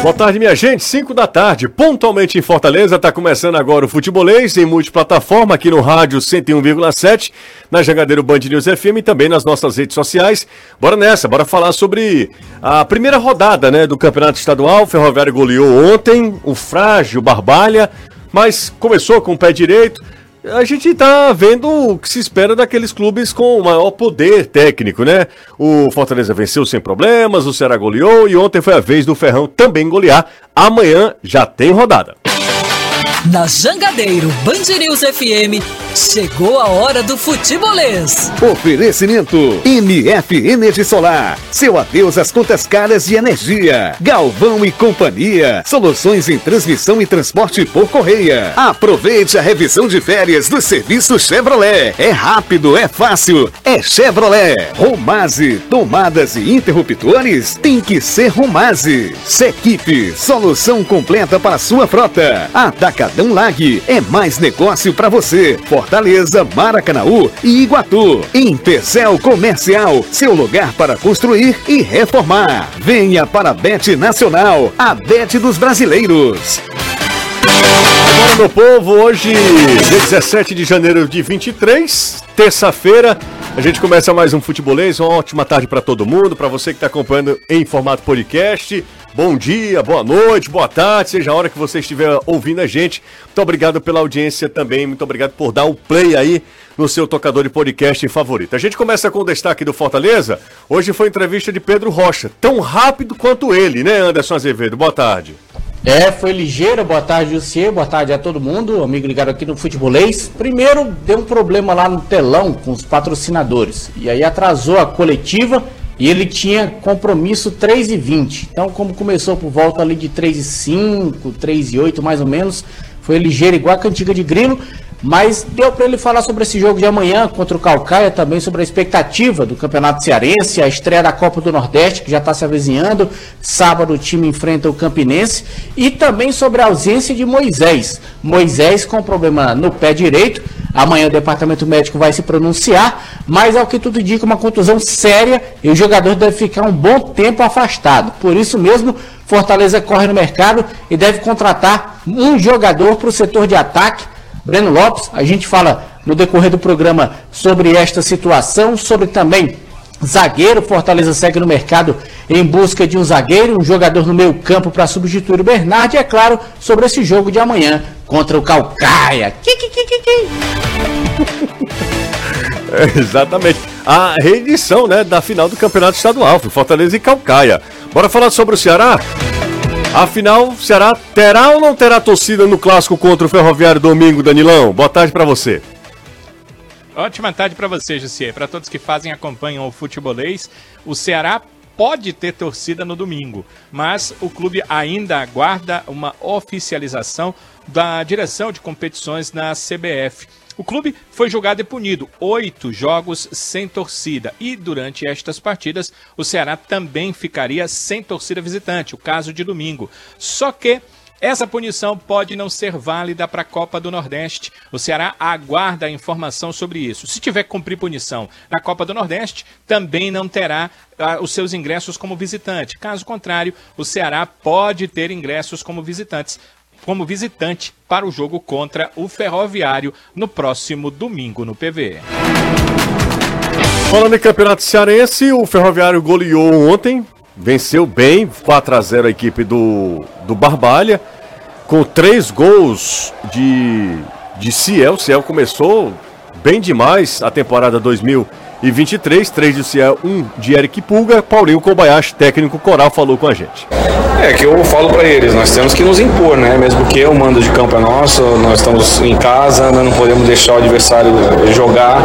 Boa tarde, minha gente. 5 da tarde, pontualmente em Fortaleza. Está começando agora o Futebolês em multiplataforma aqui no rádio 101,7, na Jangadeiro Band News FM e também nas nossas redes sociais. Bora nessa, bora falar sobre a primeira rodada né, do Campeonato Estadual. O Ferroviário goleou ontem, o frágil Barbalha, mas começou com o pé direito a gente está vendo o que se espera daqueles clubes com maior poder técnico, né? O Fortaleza venceu sem problemas, o Ceará goleou e ontem foi a vez do Ferrão também golear. Amanhã já tem rodada. Na Jangadeiro Band News FM, chegou a hora do futebolês. Oferecimento MF Energia Solar. Seu adeus às contas caras de energia. Galvão e Companhia. Soluções em transmissão e transporte por correia. Aproveite a revisão de férias do serviço Chevrolet. É rápido, é fácil, é Chevrolet. Romase, tomadas e interruptores tem que ser Romase. Sequipe, solução completa para sua frota. Ataca Atacadão Lag. É mais negócio para você. Fortaleza, Maracanaú e Iguatu. Intercel Comercial, seu lugar para construir e reformar. Venha para a Bet Nacional, a Bet dos brasileiros. Bora, meu povo, hoje, dia 17 de janeiro de 23, terça-feira, a gente começa mais um futebolês. Uma ótima tarde para todo mundo, para você que está acompanhando em formato podcast. Bom dia, boa noite, boa tarde, seja a hora que você estiver ouvindo a gente. Muito obrigado pela audiência também, muito obrigado por dar o play aí no seu tocador de podcast favorito. A gente começa com o destaque do Fortaleza. Hoje foi entrevista de Pedro Rocha, tão rápido quanto ele, né, Anderson Azevedo? Boa tarde. É, foi ligeira. Boa tarde, Jussier. Boa tarde a todo mundo, amigo ligado aqui no Futebolês. Primeiro, deu um problema lá no telão com os patrocinadores. E aí atrasou a coletiva e ele tinha compromisso 3 e 20. Então, como começou por volta ali de 3 e 5, 3 e 8 mais ou menos, foi ligeiro igual a cantiga de grilo. Mas deu para ele falar sobre esse jogo de amanhã contra o Calcaia, também sobre a expectativa do Campeonato Cearense, a estreia da Copa do Nordeste, que já está se avizinhando. Sábado o time enfrenta o Campinense. E também sobre a ausência de Moisés. Moisés com problema no pé direito. Amanhã o departamento médico vai se pronunciar, mas ao que tudo indica, uma contusão séria e o jogador deve ficar um bom tempo afastado. Por isso mesmo, Fortaleza corre no mercado e deve contratar um jogador para o setor de ataque Breno Lopes, a gente fala no decorrer do programa sobre esta situação, sobre também zagueiro. Fortaleza segue no mercado em busca de um zagueiro, um jogador no meio campo para substituir o Bernard. E é claro, sobre esse jogo de amanhã contra o Calcaia. É, exatamente. A reedição né, da final do Campeonato Estadual, Fortaleza e Calcaia. Bora falar sobre o Ceará? Afinal, Ceará terá ou não terá torcida no clássico contra o Ferroviário domingo, Danilão? Boa tarde para você. Ótima tarde para você, Jussier. Para todos que fazem e acompanham o futebolês, o Ceará pode ter torcida no domingo, mas o clube ainda aguarda uma oficialização da direção de competições na CBF. O clube foi julgado e punido oito jogos sem torcida e durante estas partidas o Ceará também ficaria sem torcida visitante, o caso de domingo. Só que essa punição pode não ser válida para a Copa do Nordeste. O Ceará aguarda a informação sobre isso. Se tiver que cumprir punição na Copa do Nordeste, também não terá ah, os seus ingressos como visitante. Caso contrário, o Ceará pode ter ingressos como visitantes como visitante para o jogo contra o Ferroviário no próximo domingo no PV. Falando em Campeonato Cearense, o Ferroviário goleou ontem, venceu bem, 4 a 0 a equipe do, do Barbalha, com três gols de, de Ciel. Ciel começou bem demais a temporada 2023, três de Ciel, um de Eric Pulga, Paulinho Kobayashi, técnico coral, falou com a gente. É que eu falo para eles, nós temos que nos impor, né? Mesmo que o mando de campo é nosso, nós estamos em casa, nós não podemos deixar o adversário jogar,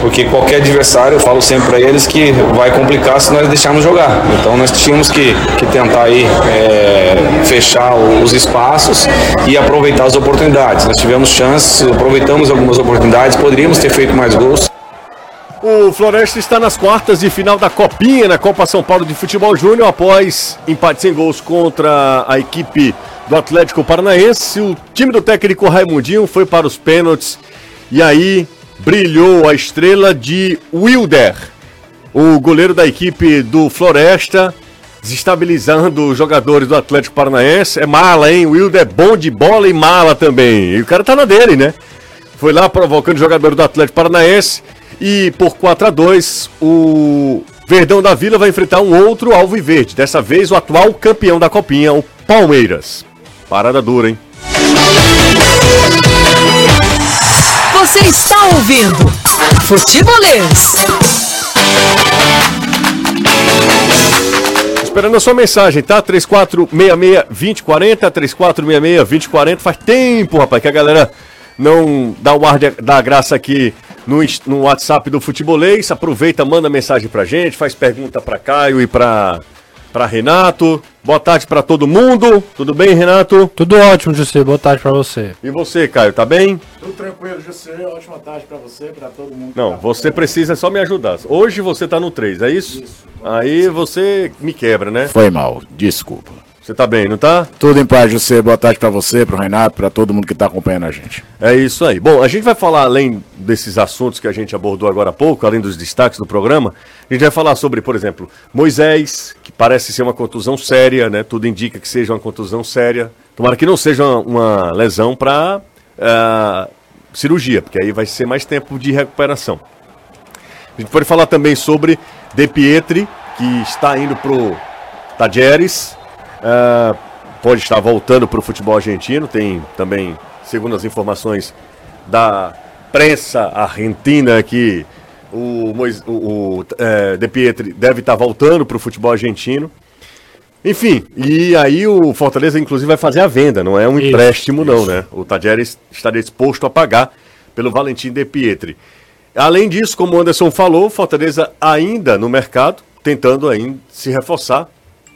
porque qualquer adversário, eu falo sempre para eles que vai complicar se nós deixarmos jogar. Então nós tínhamos que, que tentar aí é, fechar os espaços e aproveitar as oportunidades. Nós tivemos chances, aproveitamos algumas oportunidades, poderíamos ter feito mais gols. O Floresta está nas quartas de final da Copinha, na Copa São Paulo de Futebol Júnior, após empate sem gols contra a equipe do Atlético Paranaense. O time do técnico Raimundinho foi para os pênaltis e aí brilhou a estrela de Wilder, o goleiro da equipe do Floresta. desestabilizando os jogadores do Atlético Paranaense. É mala, hein? Wilder é bom de bola e mala também. E o cara tá na dele, né? Foi lá provocando o jogador do Atlético Paranaense. E por 4 a 2 o Verdão da Vila vai enfrentar um outro Alviverde. Dessa vez o atual campeão da Copinha, o Palmeiras. Parada dura, hein? Você está ouvindo Futebolês. Esperando a sua mensagem, tá? 3466-2040, 3466-2040. Faz tempo, rapaz, que a galera não dá o ar da graça aqui no, no WhatsApp do Futebolês. Aproveita, manda mensagem pra gente, faz pergunta pra Caio e pra, pra Renato. Boa tarde pra todo mundo. Tudo bem, Renato? Tudo ótimo, José. Boa tarde pra você. E você, Caio, tá bem? Tudo tranquilo, José. Ótima tarde pra você, pra todo mundo. Não, tá você precisa só me ajudar. Hoje você tá no 3, é isso? Isso. Aí você me quebra, né? Foi mal, desculpa. Você tá bem, não tá? Tudo em paz, José. Boa tarde pra você, pro Renato, pra todo mundo que tá acompanhando a gente. É isso aí. Bom, a gente vai falar além desses assuntos que a gente abordou agora há pouco, além dos destaques do programa, a gente vai falar sobre, por exemplo, Moisés, que parece ser uma contusão séria, né? Tudo indica que seja uma contusão séria. Tomara que não seja uma, lesão para cirurgia, porque aí vai ser mais tempo de recuperação. A gente pode falar também sobre De Pietri, que está indo pro Tajeres, ah, pode estar voltando para o futebol argentino. Tem também, segundo as informações da prensa argentina, que o, Mois- o, o, eh, De Pietri deve estar voltando para o futebol argentino. Enfim, e aí o Fortaleza, inclusive, vai fazer a venda, não é um Isso, empréstimo, não, né? O Tajeres está disposto a pagar pelo Valentim De Pietri. Além disso, como o Anderson falou, o Fortaleza ainda no mercado, tentando ainda se reforçar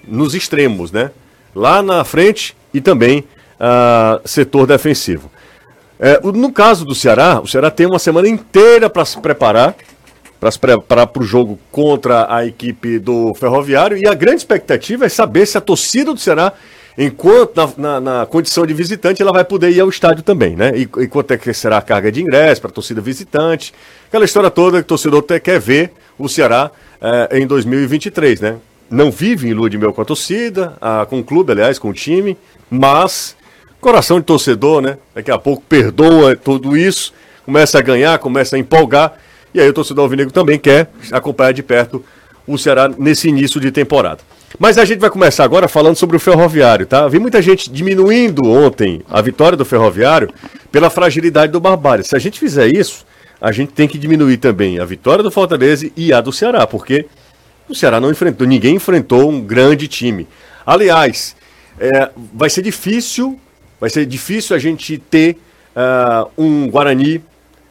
nos extremos, né? Lá na frente e também ah, setor defensivo. É, no caso do Ceará, o Ceará tem uma semana inteira para se preparar, para se preparar para o jogo contra a equipe do Ferroviário. E a grande expectativa é saber se a torcida do Ceará, enquanto na, na- na condição de visitante, ela vai poder ir ao estádio também, né? E, e quanto é que será a carga de ingresso para a torcida visitante. Aquela história toda que o torcedor quer ver o Ceará eh, em 2023, né? Não vive em lua de mel com a torcida, ah, com o clube, aliás, com o time, mas coração de torcedor, né? Daqui a pouco perdoa tudo isso, começa a ganhar, começa a empolgar. E aí o torcedor alvinegro também quer acompanhar de perto o Ceará nesse início de temporada. Mas a gente vai começar agora falando sobre o Ferroviário, tá? Vi muita gente diminuindo ontem a vitória do Ferroviário pela fragilidade do Barbalha. Se a gente fizer isso, a gente tem que diminuir também a vitória do Fortaleza e a do Ceará, porque o Ceará não enfrentou, ninguém enfrentou um grande time. Aliás, é, vai ser difícil, vai ser difícil a gente ter ah, um Guarani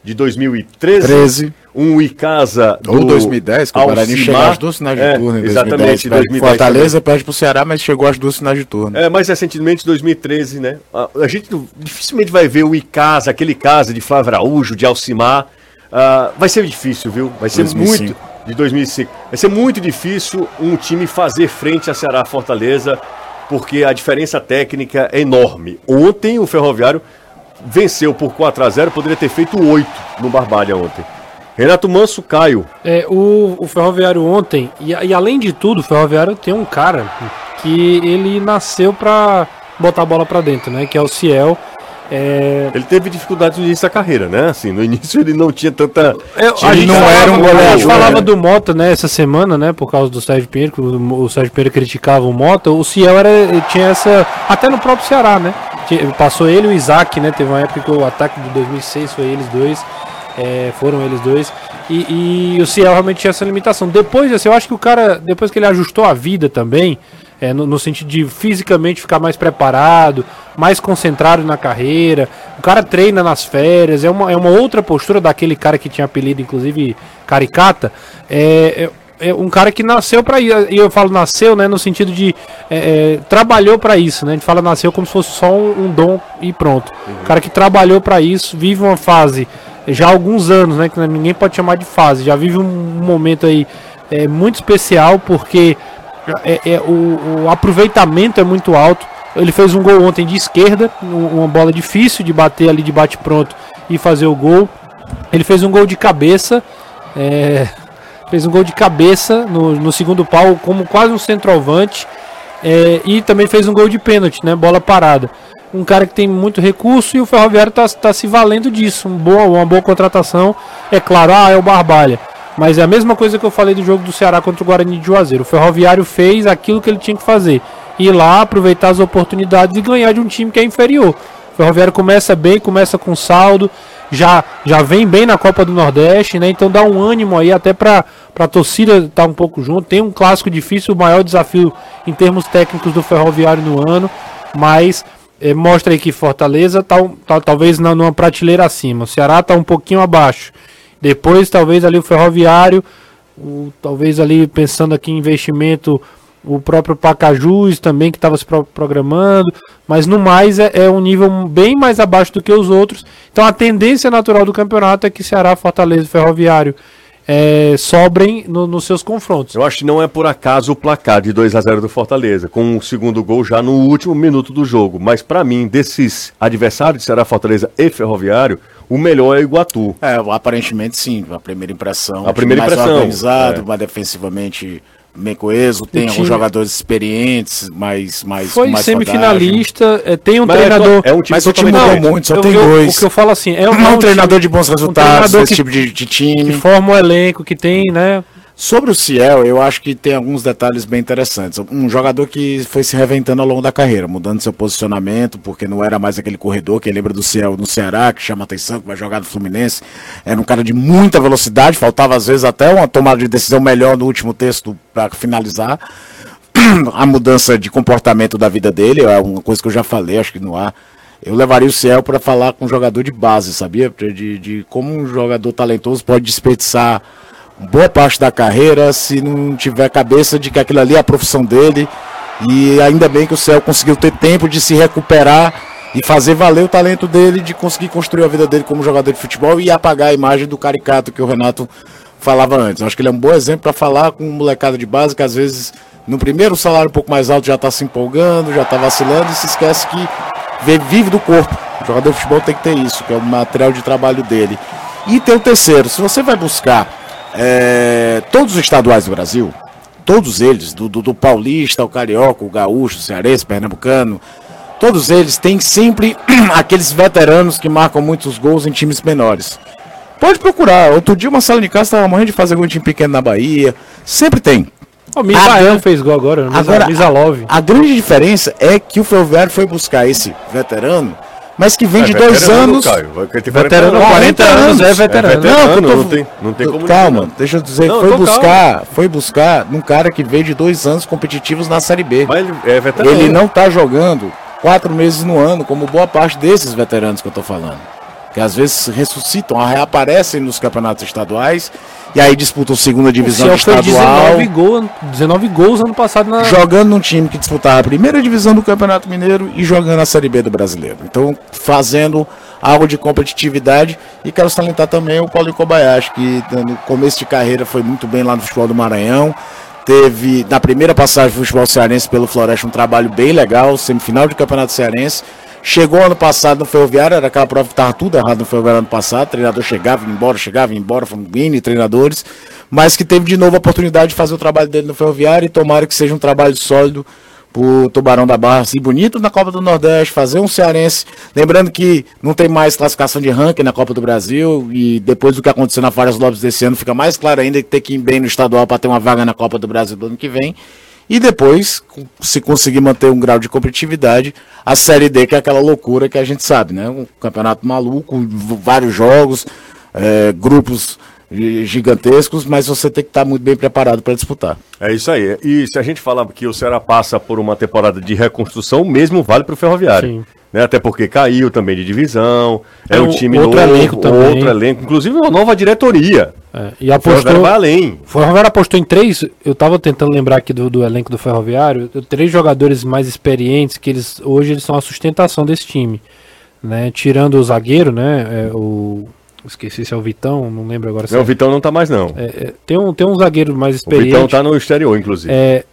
de 2013, 13. um Icasa Ou 2010, que o Guarani chegou às duas finais de é, turno em 2010. Exatamente, perde 2010 pro Fortaleza também. perde pro Ceará, mas chegou às duas finais de turno. É, mais recentemente, 2013, né? A, a gente dificilmente vai ver o Icasa, aquele Icasa de Flávio Araújo, de Alcimar. Ah, vai ser difícil, viu? Vai ser 2005. muito. De 2005. Vai ser muito difícil um time fazer frente a Ceará Fortaleza, porque a diferença técnica é enorme. Ontem o Ferroviário venceu por 4 a 0 poderia ter feito 8 no Barbalha ontem. Renato Manso, Caio. É, o, o Ferroviário ontem, e, e além de tudo, o Ferroviário tem um cara que ele nasceu pra botar a bola pra dentro, né? Que é o Ciel. É, Ele teve dificuldades no início da carreira, né? Assim, no início ele não tinha tanta. eu- Time a gente não era um A gente goleador, falava né? do Mota, né, essa semana, né, por causa do Sérgio Pinheiro, que o, o Sérgio Pinheiro criticava o Mota. O Ciel era, tinha essa. Até no próprio Ceará, né? Tinha- Passou ele e o Isaac, né? Teve uma época que o ataque de 2006 foi eles dois. é, foram eles dois. E, e o Ciel realmente tinha essa limitação. Depois, assim, eu acho que o cara, depois que ele ajustou a vida também, é, no, no sentido de fisicamente ficar mais preparado, mais concentrado na carreira, o cara treina nas férias, é uma, é uma outra postura daquele cara que tinha apelido, inclusive, Caricata. É, é, é um cara que nasceu pra isso. E eu falo nasceu, né, no sentido de é, é, trabalhou pra isso, né? A gente fala nasceu como se fosse só um, um dom e pronto. O cara que trabalhou pra isso, vive uma fase já há alguns anos, né? Que ninguém pode chamar de fase, já vive um momento aí é, muito especial porque é, é, o, o aproveitamento é muito alto. Ele fez um gol ontem de esquerda, um- uma bola difícil de bater ali de bate pronto e fazer o gol. Ele fez um gol de cabeça. é, fez um gol de cabeça no, no segundo pau, como quase um centroavante. É, e também fez um gol de pênalti, né? Bola parada. Um cara que tem muito recurso e o Ferroviário está tá se valendo disso. Um boa, uma boa contratação. É claro, ah, é o Barbalha. Mas é a mesma coisa que eu falei do jogo do Ceará contra o Guarani de Juazeiro. O Ferroviário fez aquilo que ele tinha que fazer. Ir lá, aproveitar as oportunidades e ganhar de um time que é inferior. O Ferroviário começa bem, começa com saldo, já, já vem bem na Copa do Nordeste, né? Então dá um ânimo aí até para a torcida estar tá um pouco junto. Tem um clássico difícil, o maior desafio em termos técnicos do Ferroviário no ano, mas é, mostra aí que Fortaleza tá, tá talvez na, numa prateleira acima. O Ceará está um pouquinho abaixo. Depois, talvez ali o Ferroviário, o, talvez ali pensando aqui em investimento, o próprio Pacajus também que estava se pro programando, mas no mais é, é, um nível bem mais abaixo do que os outros. Então a tendência natural do campeonato é que Ceará, Fortaleza e Ferroviário é, sobrem no, nos seus confrontos. Eu acho que não é por acaso o placar de 2 a 0 do Fortaleza, com o segundo gol já no último minuto do jogo. Mas para mim, desses adversários de Ceará, Fortaleza e Ferroviário, o melhor é o Iguatu. É, aparentemente sim, a primeira impressão. A primeira mais impressão. organizado, é. mais defensivamente bem coeso, tem time- alguns jogadores experientes, mais mais Foi mais semifinalista, é, tem um Mas é treinador. to- é um time Mas o time mudou muito, só Eu- tem eu- dois. O que eu falo assim, é um, É um time treinador de bons resultados, treinador desse que- tipo de, de que time. forma o elenco, que tem, né? Sobre o Ciel, eu acho que tem alguns detalhes bem interessantes. Um jogador que foi se reventando ao longo da carreira, mudando seu posicionamento, porque não era mais aquele corredor que lembra do Ciel no Ceará, que chama atenção, que vai jogar no Fluminense. Era um cara de muita velocidade, faltava às vezes até uma tomada de decisão melhor no último texto para finalizar. A mudança de comportamento da vida dele é uma coisa que eu já falei, acho que no ar. Eu levaria o Ciel para falar com um jogador de base, sabia? De, de como um jogador talentoso pode desperdiçar boa parte da carreira se não tiver cabeça de que aquilo ali é a profissão dele. E ainda bem que o Céu conseguiu ter tempo de se recuperar e fazer valer o talento dele, de conseguir construir a vida dele como jogador de futebol e apagar a imagem do caricato que o Renato falava antes. Eu acho que ele é um bom exemplo para falar com um molecada de base que às vezes no primeiro salário um pouco mais alto já está se empolgando, já está vacilando e se esquece que vive do corpo. O jogador de futebol tem que ter isso, que é o material de trabalho dele. E tem o terceiro, se você vai buscar é, todos os estaduais do Brasil, todos eles, do, do, do paulista, o carioca, o gaúcho, o cearense, o pernambucano, todos eles têm sempre aqueles veteranos que marcam muitos gols em times menores. Pode procurar. Outro dia uma sala de casa estava morrendo de fazer em time pequeno na Bahia. Sempre tem. O Agora- fez gol agora, Misa- Agora, Misalov. a, a grande diferença é que o Ferroviário foi buscar esse veterano, mas que vem É de dois anos. Caio. 40 Veterano, anos. 40 anos é veterano. É veterano, eu tô- não tem- não tem como Calma, dizer, não. deixa eu dizer, Não, foi tô buscar, foi buscar num cara que veio de dois anos competitivos na Série B. Mas ele é veterano. Ele não tá jogando quatro meses no ano, como boa parte desses veteranos que eu tô falando. Que às vezes ressuscitam, reaparecem nos campeonatos estaduais e aí disputam segunda O divisão fez estadual. 19, gol, 19 gols ano passado na. Jogando num time que disputava a primeira divisão do Campeonato Mineiro e jogando a Série B do Brasileiro. Então, fazendo algo de competitividade. E quero salientar também o Paulinho Kobayashi, que no começo de carreira foi muito bem lá no futebol do Maranhão. Teve, na primeira passagem do futebol cearense pelo Floresta, um trabalho bem legal, semifinal de Campeonato Cearense. Chegou ano passado no Ferroviário, era aquela prova que estava tudo errado no Ferroviário ano passado. O treinador chegava, ia embora, chegava, ia embora, foram N treinadores. Mas que teve de novo a oportunidade de fazer o trabalho dele no Ferroviário e tomara que seja um trabalho sólido pro Tubarão da Barra, assim, bonito na Copa do Nordeste, fazer um cearense. Lembrando que não tem mais classificação de ranking na Copa do Brasil e depois do que aconteceu na Fares Lopes desse ano, fica mais claro ainda que tem que ir bem no estadual para ter uma vaga na Copa do Brasil do ano que vem. E depois, se conseguir manter um grau de competitividade, a Série D, que é aquela loucura que a gente sabe, né? Um campeonato maluco, vários jogos, eh, grupos gigantescos, mas você tem que estar muito bem preparado para disputar. É isso aí. E se a gente falar que o Ceará passa por uma temporada de reconstrução, o mesmo vale para o Ferroviário. Sim. Né? Até porque caiu também de divisão, é, É um time outro novo, elenco também. outro elenco, inclusive uma nova diretoria. É, e O Ferroviário apostou. vai além. O Ferroviário apostou em três. Eu tava tentando lembrar aqui do, do elenco do Ferroviário. Três jogadores mais experientes que eles hoje eles são a sustentação desse time. Né? Tirando o zagueiro, né? é, o, esqueci se é o Vitão, não lembro agora. se Não, é- o Vitão não tá mais, não. é, é, tem, um, tem um zagueiro mais o Vitão experiente. tá no exterior, inclusive. É,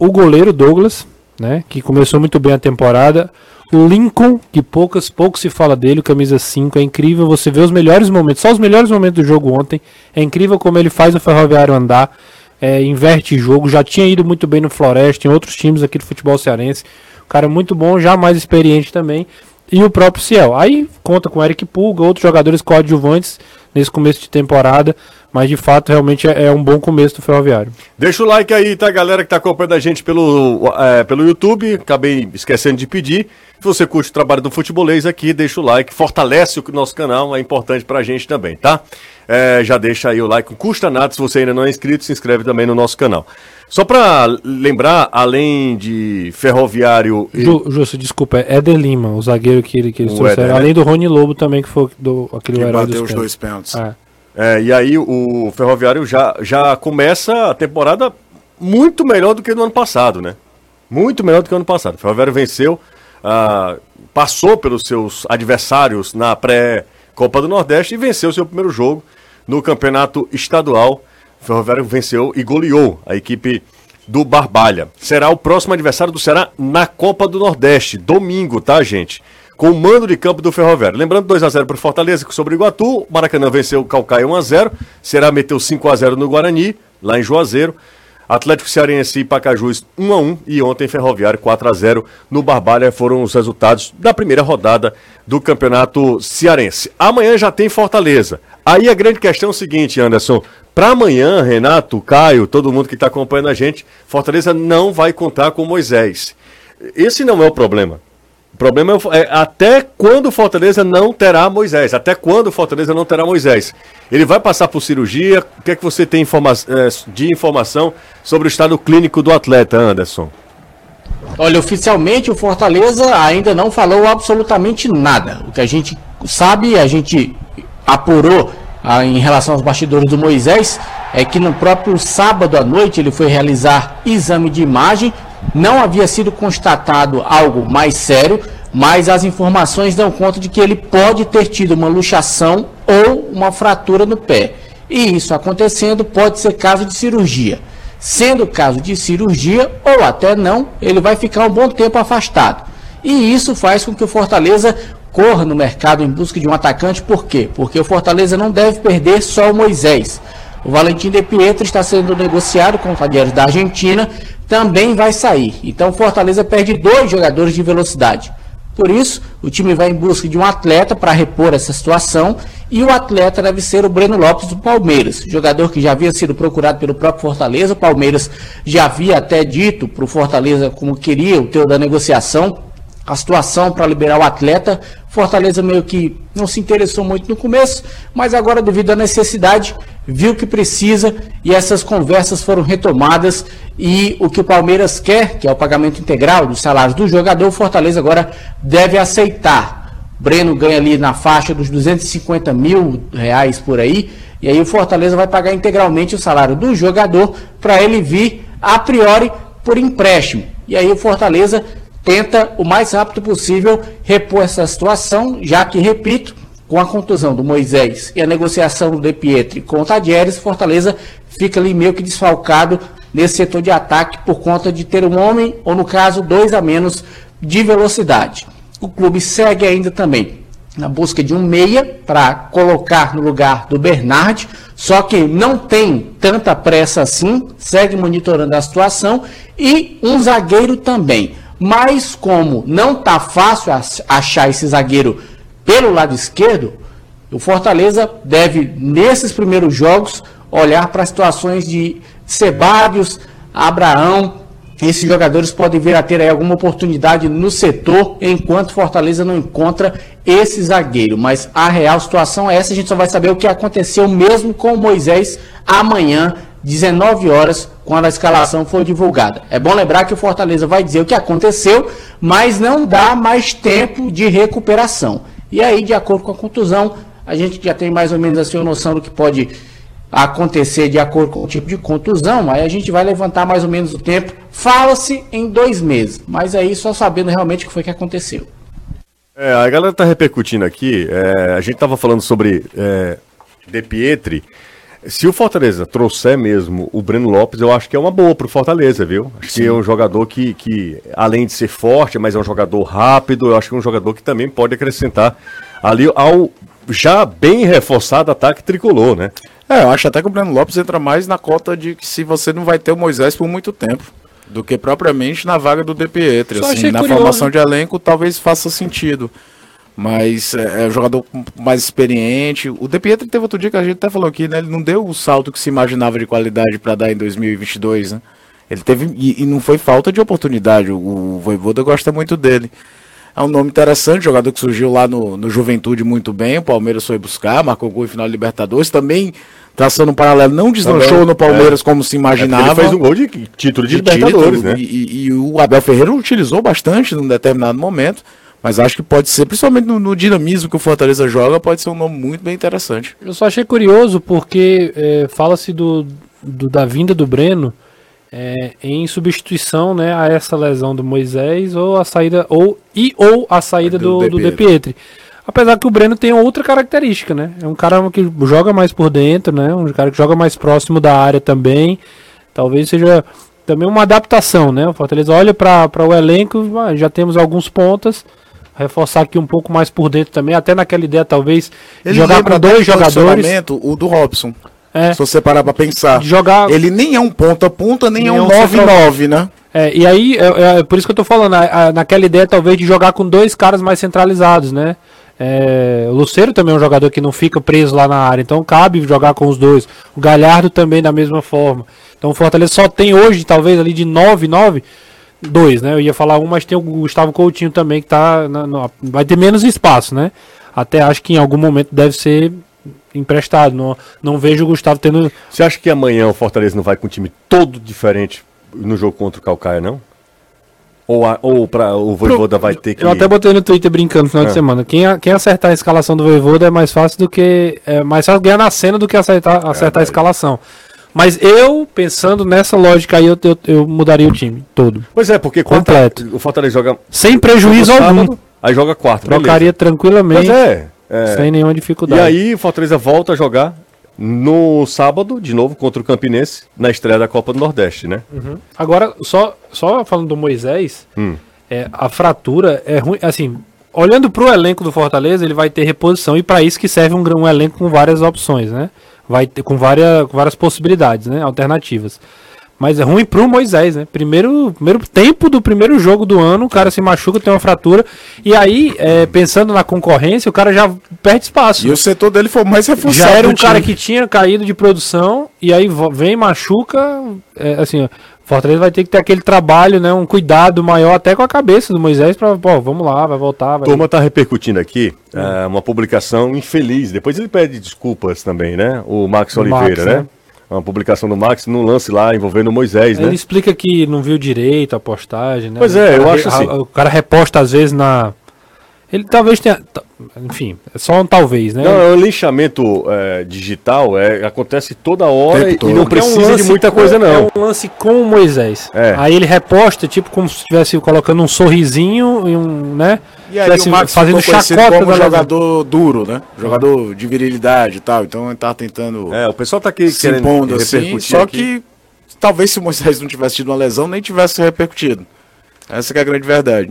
o goleiro Douglas, né? Que começou muito bem a temporada. O Lincoln, que poucas, pouco se fala dele, camisa 5, é incrível. Você vê os melhores momentos, só os melhores momentos do jogo ontem. É incrível como ele faz o Ferroviário andar, é, inverte jogo. Já tinha ido muito bem no Floresta, em outros times aqui do futebol cearense. O cara é muito bom, já mais experiente também. E o próprio Ciel. Aí conta com Eric Pulga, outros jogadores coadjuvantes nesse começo de temporada. Mas de fato, realmente é, é, um bom começo do Ferroviário. Deixa o like aí, tá, galera que tá acompanhando a gente pelo, é, pelo YouTube. Acabei esquecendo de pedir. Se você curte o trabalho do futebolês aqui, deixa o like, fortalece o nosso canal, é importante pra gente também, tá? É, já deixa aí o like, não custa nada. Se você ainda não é inscrito, se inscreve também no nosso canal. Só pra lembrar, além de Ferroviário. E... Ju, Justo, desculpa, é Éder Lima, o zagueiro que, que eles trouxeram. Éder, né? Além do Rony Lobo também, que foi do, aquele que herói bateu os dois pênaltis. É. É, e aí o Ferroviário já, já começa a temporada muito melhor do que no ano passado, né? Muito melhor do que no ano passado. O Ferroviário venceu, ah, passou pelos seus adversários na pré-Copa do Nordeste e venceu seu primeiro jogo no campeonato estadual. O Ferroviário venceu e goleou a equipe do Barbalha. Será o próximo adversário do Ceará na Copa do Nordeste, domingo, tá, gente? Com o mando de campo do Ferroviário. Lembrando, 2x0 para o Fortaleza sobre o Iguatu. Maracanã venceu o Calcaia 1x0. Será meteu 5x0 no Guarani, lá em Juazeiro. Atlético Cearense e Pacajus 1x1 e ontem Ferroviário 4x0 no Barbalha foram os resultados da primeira rodada do Campeonato Cearense. Amanhã já tem Fortaleza. Aí a grande questão é o seguinte, Anderson. Para amanhã, Renato, Caio, todo mundo que está acompanhando a gente, Fortaleza não vai contar com Moisés. Esse não é o problema. O problema é, é, até quando Fortaleza não terá Moisés. Até quando Fortaleza não terá Moisés. Ele vai passar por cirurgia. O que é que você tem informa é, de informação sobre o estado clínico do atleta, Anderson? Olha, oficialmente o Fortaleza ainda não falou absolutamente nada. O que a gente sabe, a gente apurou ah, em relação aos bastidores do Moisés, é que no próprio sábado à noite ele foi realizar exame de imagem não havia sido constatado algo mais sério, mas as informações dão conta de que ele pode ter tido uma luxação ou uma fratura no pé. E isso acontecendo pode ser caso de cirurgia. Sendo caso de cirurgia ou até não, ele vai ficar um bom tempo afastado. E isso faz com que o Fortaleza corra no mercado em busca de um atacante, por quê? Porque o Fortaleza não deve perder só o Moisés. O Valentim De Pietro está sendo negociado com o Talheres da Argentina também vai sair. Então Fortaleza perde dois jogadores de velocidade. Por isso, o time vai em busca de um atleta para repor essa situação e o atleta deve ser o Breno Lopes do Palmeiras, jogador que já havia sido procurado pelo próprio Fortaleza. O Palmeiras já havia até dito para o Fortaleza como queria o teu da negociação, a situação para liberar o atleta. Fortaleza meio que não se interessou muito no começo, mas agora devido à necessidade viu que precisa e essas conversas foram retomadas e o que o Palmeiras quer, que é o pagamento integral dos salários do jogador, o Fortaleza agora deve aceitar. Breno ganha ali na faixa dos 250 mil reais por aí, e aí o Fortaleza vai pagar integralmente o salário do jogador para ele vir a priori por empréstimo. E aí o Fortaleza tenta o mais rápido possível repor essa situação, já que, repito, com a contusão do Moisés e a negociação do De Pietri com o Tadieres, Fortaleza fica ali meio que desfalcado nesse setor de ataque por conta de ter um homem, ou no caso, dois a menos de velocidade. O clube segue ainda também na busca de um meia para colocar no lugar do Bernard, só que não tem tanta pressa assim, segue monitorando a situação, e um zagueiro também. Mas como não está fácil achar esse zagueiro pelo lado esquerdo, o Fortaleza deve, nesses primeiros jogos, olhar para situações de Sebários, Abraão. Esses jogadores podem vir a ter aí alguma oportunidade no setor, enquanto Fortaleza não encontra esse zagueiro. Mas a real situação é essa, a gente só vai saber o que aconteceu mesmo com o Moisés amanhã, 19 horas, quando a escalação for divulgada. É bom lembrar que o Fortaleza vai dizer o que aconteceu, mas não dá mais tempo de recuperação. E aí, de acordo com a contusão, a gente já tem mais ou menos assim a noção do que pode acontecer de acordo com o tipo de contusão, aí a gente vai levantar mais ou menos o tempo. Fala-se em dois meses, mas aí só sabendo realmente o que foi que aconteceu. É, a galera tá repercutindo aqui, é, a gente tava falando sobre é, De Pietri, Se o Fortaleza trouxer mesmo o Breno Lopes, eu acho que é uma boa pro Fortaleza, viu? Acho que é um jogador que, que, além de ser forte, mas é um jogador rápido, eu acho que é um jogador que também pode acrescentar ali ao já bem reforçado ataque tricolor, né? É, eu acho até que o Breno Lopes entra mais na cota de que se você não vai ter o Moisés por muito tempo. Do que propriamente na vaga do De Pietri. Assim, na curioso. formação de elenco talvez faça sentido. Mas é, é um jogador mais experiente. O De Pietri teve outro dia que a gente até falou aqui, né? Ele não deu o salto que se imaginava de qualidade para dar em 2022, né? Ele teve. E, e não foi falta de oportunidade. O, o Voivoda gosta muito dele. É um nome interessante, jogador que surgiu lá no, no Juventude muito bem. O Palmeiras foi buscar, marcou gol em final de Libertadores. Também, traçando um paralelo, não deslanchou Também, no Palmeiras é. como se É imaginava. ele fez um gol de título de, de Libertadores, título, né? E, e- o Abel Ferreira utilizou bastante num determinado momento. Mas acho que pode ser, principalmente no, no dinamismo que o Fortaleza joga, pode ser um nome muito bem interessante. Eu só achei curioso porque é, fala-se do, do- da vinda do Breno é, em substituição né, a essa lesão do Moisés ou a saída ou e ou a saída Do do, De do De Pietri. Apesar que o Breno tem outra característica, né? É um cara que joga mais por dentro, né? Um cara que joga mais próximo da área também. Talvez seja também uma adaptação, né? O Fortaleza olha para o elenco, ah, já temos alguns pontas. Reforçar aqui um pouco mais por dentro também, até naquela ideia, talvez, de jogar com dois jogadores. O do Robson. É, Se você parar pra pensar. jogar. Ele nem é um ponta-ponta, nem, Nem é é um um 9-9, né? É, e aí, é, é por isso que eu tô falando, a- a- naquela ideia talvez de jogar com dois caras mais centralizados, né? É, o Luceiro também é um jogador que não fica preso lá na área, então cabe jogar com os dois. O Galhardo também da mesma forma. Então o Fortaleza só tem hoje, talvez ali de 9, 9, dois, né? Eu ia falar um, mas tem o Gustavo Coutinho também que tá. na- na- vai ter menos espaço, né? Até acho que em algum momento deve ser emprestado. Não, não vejo o Gustavo tendo. Você acha que amanhã o Fortaleza não vai com um time todo diferente no jogo contra o Calcaia, não? Ou, a, ou pra, o Voivoda vai ter que... Eu até botei no Twitter brincando no final É. de semana. Quem, a- quem acertar a escalação do Voivoda é mais fácil do que. É mais fácil ganhar na cena do que acertar, acertar a escalação. Mas eu, pensando nessa lógica aí, eu, eu, eu mudaria o time todo. Pois é, porque Completo. o Fortaleza joga... Sem prejuízo joga algum. sábado, Aí joga quarto, Trocaria beleza. tranquilamente, Pois é, é. sem nenhuma E dificuldade. aí o Fortaleza volta a jogar no sábado, de novo, contra o Campinense, na estreia da Copa do Nordeste, né? Agora, só, só falando do Moisés, Hum. é, a fratura é ruim. Assim, olhando pro elenco do Fortaleza, ele vai ter reposição e para isso que serve um, um elenco com várias opções, né? Vai ter com várias, com várias possibilidades, né? Alternativas. Mas é ruim pro Moisés, né? Primeiro, primeiro tempo do primeiro jogo do ano, o cara se machuca, tem uma fratura. E aí, é, pensando na concorrência, o cara já perde espaço. E o setor dele foi mais reforçado. Já era um cara que tinha caído de produção e aí vem, machuca. É, assim, ó, Fortaleza vai ter que ter aquele trabalho, né? Um cuidado maior até com a cabeça do Moisés pra, pô, vamos lá, vai voltar. Vai... turma tá repercutindo aqui é, uma publicação infeliz. Depois ele pede desculpas também, né? O Max O Oliveira, Max, né? né? Uma publicação do Max num lance lá envolvendo Moisés, Ele né? explica que não viu direito a postagem, né? Pois é, cara eu acho assim. O cara reposta às vezes na. Ele talvez tenha. Enfim, é só um talvez, né? Não, o linchamento é, digital é, acontece toda hora e, e não Porque é um precisa de muita com- coisa, É não. um lance com o Moisés. É. Aí ele reposta, tipo, como se estivesse colocando um sorrisinho e um, né? E aí Tivesse o Max fazendo chacota como jogador duro, né? Jogador de virilidade e tal. Então ele tá tentando É, o pessoal tá aqui se querendo impondo assim. repercutir Só aqui. que talvez se o Moisés não tivesse tido uma lesão, nem tivesse repercutido. Essa que é a grande verdade.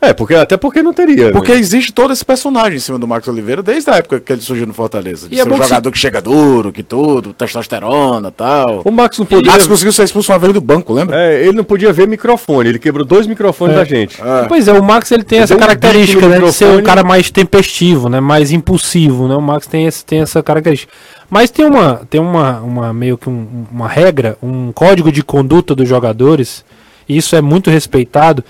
É, porque, até porque não teria. Porque né? existe todo esse personagem em cima do Marcos Oliveira desde a época que ele surgiu no Fortaleza. De E é ser bom um que jogador que chega duro, que tudo, testosterona e tal. O Max não O podia. Max conseguiu ser expulso uma vez do banco, lembra? É, ele não podia ver microfone, ele quebrou dois microfones É. da gente. Ah, Pois é, o Max ele tem Ele essa um característica, no né? De ser um cara mais tempestivo, né? Mais impulsivo, né? O Max tem, esse, tem essa característica. Mas tem uma, tem uma, uma meio que um- uma regra, um código de conduta dos jogadores, e isso é muito respeitado,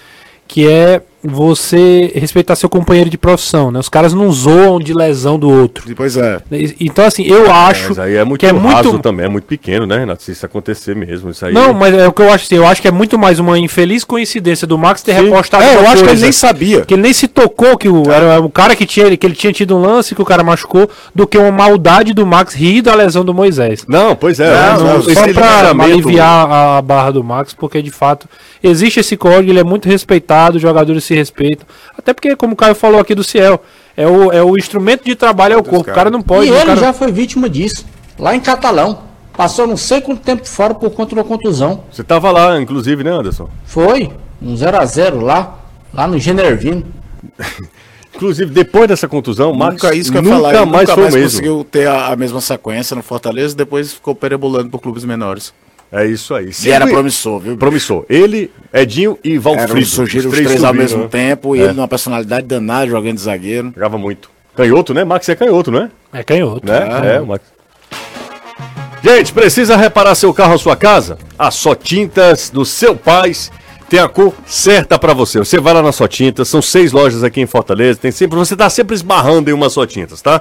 que é você respeitar seu companheiro de profissão, né? Os caras não zoam de lesão do outro. Pois é. E- Então, assim, eu acho Mas aí é muito que é raso muito, também, é muito pequeno, né, Renato? Se isso acontecer mesmo. Isso aí Não, mas é o que eu acho assim, eu acho que é muito mais uma infeliz coincidência do Max ter Sim. repostado É, eu acho que ele nem sabia. que ele nem se tocou que o, era o cara que tinha, que ele tinha tido um lance que o cara machucou, do que uma maldade do Max rir da lesão do Moisés. Não, pois é. Não, não, não, esse Só pra aliviar a barra do Max, porque de fato existe esse código, ele é muito respeitado, os jogadores se respeitam. Até porque, como o Caio falou aqui do Ciel, é o, é o instrumento de trabalho, é o corpo. O cara não pode. e ele cara- já foi vítima disso. lá em Catalão. Passou não sei quanto tempo fora por conta de uma contusão. Você tava lá, inclusive, né, Anderson? Foi, um 0x0 lá, lá no Genervino. Inclusive, depois dessa contusão, o Max Nunca, isso que eu ia nunca falar, mais nunca foi mais mesmo. conseguiu ter a, a mesma sequência no Fortaleza, depois ficou perambulando por clubes menores. É isso aí. E era promissor, viu? Promissor. Ele, Edinho e Era Valfrido. um surgiram os três, ao subiram, mesmo né? tempo, e É. ele numa personalidade danada, jogando de zagueiro. Jogava muito. Canhoto, né? Max é canhoto, não é? É canhoto. Né? É, o Max. Gente, precisa reparar seu carro ou sua casa? A Só Tintas do seu Paz tem a cor certa pra você. Você vai lá na Só Tintas, são seis lojas aqui em Fortaleza, tem sempre, você tá sempre esbarrando em uma Só Tintas, tá?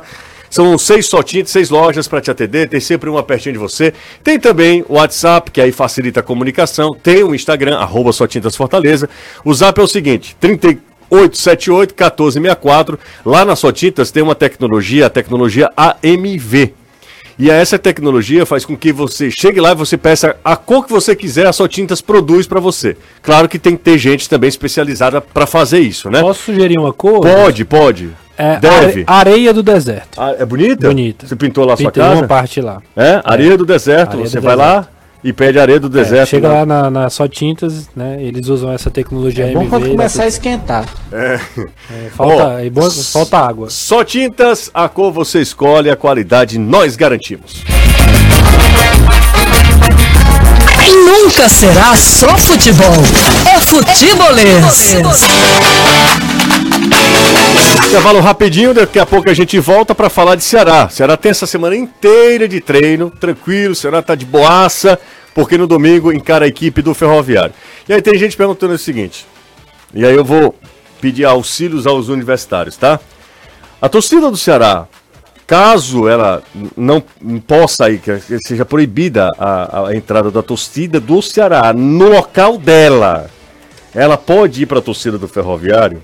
São seis Só Tintas, seis lojas pra te atender, tem sempre uma pertinho de você. Tem também o WhatsApp, que aí facilita a comunicação. Tem o Instagram, arroba Só Tintas Fortaleza. O Zap é o seguinte, 3878 1464. Lá na Só Tintas tem uma tecnologia, a tecnologia AMV. E essa tecnologia faz com que você chegue lá e você peça a cor que você quiser, a Só Tintas produz para você. Claro que tem que ter gente também especializada para fazer isso, né? Posso sugerir uma cor? Pode, pode. É Deve. are- areia do deserto. Ah, é bonita? Bonita. Você pintou lá a sua Pintei casa? uma parte lá. É, areia do deserto. Areia você do vai lá e pede areia do É, deserto. chega né? lá na, na Só Tintas, né? Eles usam essa tecnologia É bom MV. quando começar a esquentar. É. é, falta, é bom- falta água. Só tintas, a cor você escolhe, a qualidade nós garantimos. Nunca será só futebol. É futebolês. Intervalo rapidinho, daqui a pouco a gente volta para falar de Ceará. Ceará tem essa semana inteira de treino, tranquilo, Ceará tá de boaça, porque no domingo encara a equipe do Ferroviário. E aí tem gente perguntando o seguinte, e aí eu vou pedir auxílios aos universitários, tá? A torcida do Ceará, caso ela não possa ir, que seja proibida a, a entrada da torcida do Ceará no local dela, ela pode ir para a torcida do Ferroviário?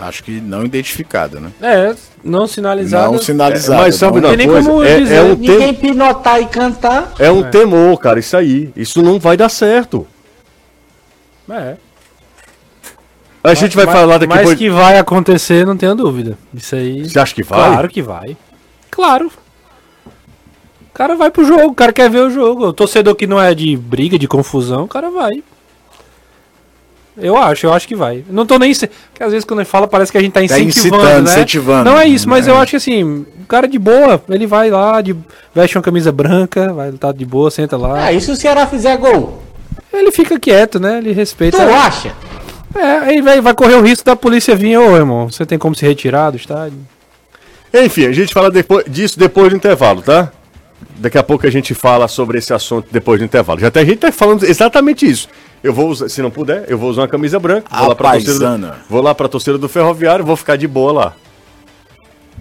Acho que não identificada, né? É, não sinalizado. Não sinalizada. É, mas sabe não- nem coisa? como É, dizer. é um Ninguém pinotar e cantar. é um temor, cara, isso aí. Isso não vai dar certo. É. A gente vai Mas- falar daqui Mas depois. que vai acontecer, não tenha dúvida. Isso aí. Você acha que vai? Claro que vai. Claro. O cara vai pro jogo, o cara quer ver o jogo. O torcedor que não é de briga, de confusão, o cara vai. Eu acho, eu acho que vai. Não tô nem. Porque às vezes quando a gente fala, parece que a gente tá Tá incentivando, incitando, né? incentivando. Não é isso, mas É. eu acho que assim, o cara de boa, ele vai lá, de, veste uma camisa branca, vai estar de boa, senta lá. Ah, e se o Ceará fizer gol? Ele fica quieto, né? Ele respeita. Tu acha? É, aí vai, vai correr o risco da polícia vir, ô irmão, você tem como se retirar do estádio? Enfim, a gente fala depois, disso depois do intervalo, tá? Daqui a pouco a gente fala sobre esse assunto depois do intervalo. Já tem gente tá falando exatamente isso. Eu vou usar, se não puder, eu vou usar uma camisa branca, vou A lá pra torcida, paisana. do, vou lá pra torcida do Ferroviário, vou ficar de boa lá.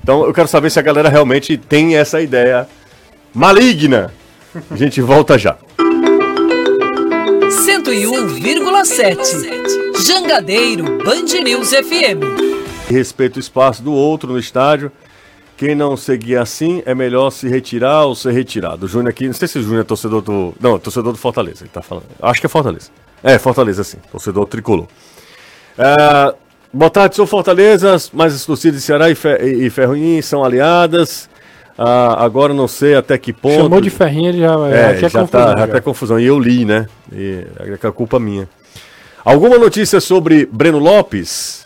Então eu quero saber se a galera realmente tem essa ideia maligna. A gente volta já. 101,7. Jangadeiro Band News FM. Respeita o espaço do outro no estádio. Quem não seguir assim, é melhor se retirar ou ser retirado. O Júnior aqui, não sei se o Júnior é torcedor do. Não, é torcedor do Fortaleza, ele tá falando. Acho que é Fortaleza. É, Fortaleza, sim. Torcedor tricolor. É, boa tarde, sou Fortaleza, mas as torcidas de Ceará e, Fe, e Ferroim são aliadas. Ah, agora não sei até que ponto. Chamou de ferrinho, ele já, É, já, já, confusão, tá, já tá confusão. E eu li, né? E é que a culpa é minha. Alguma notícia sobre Breno Lopes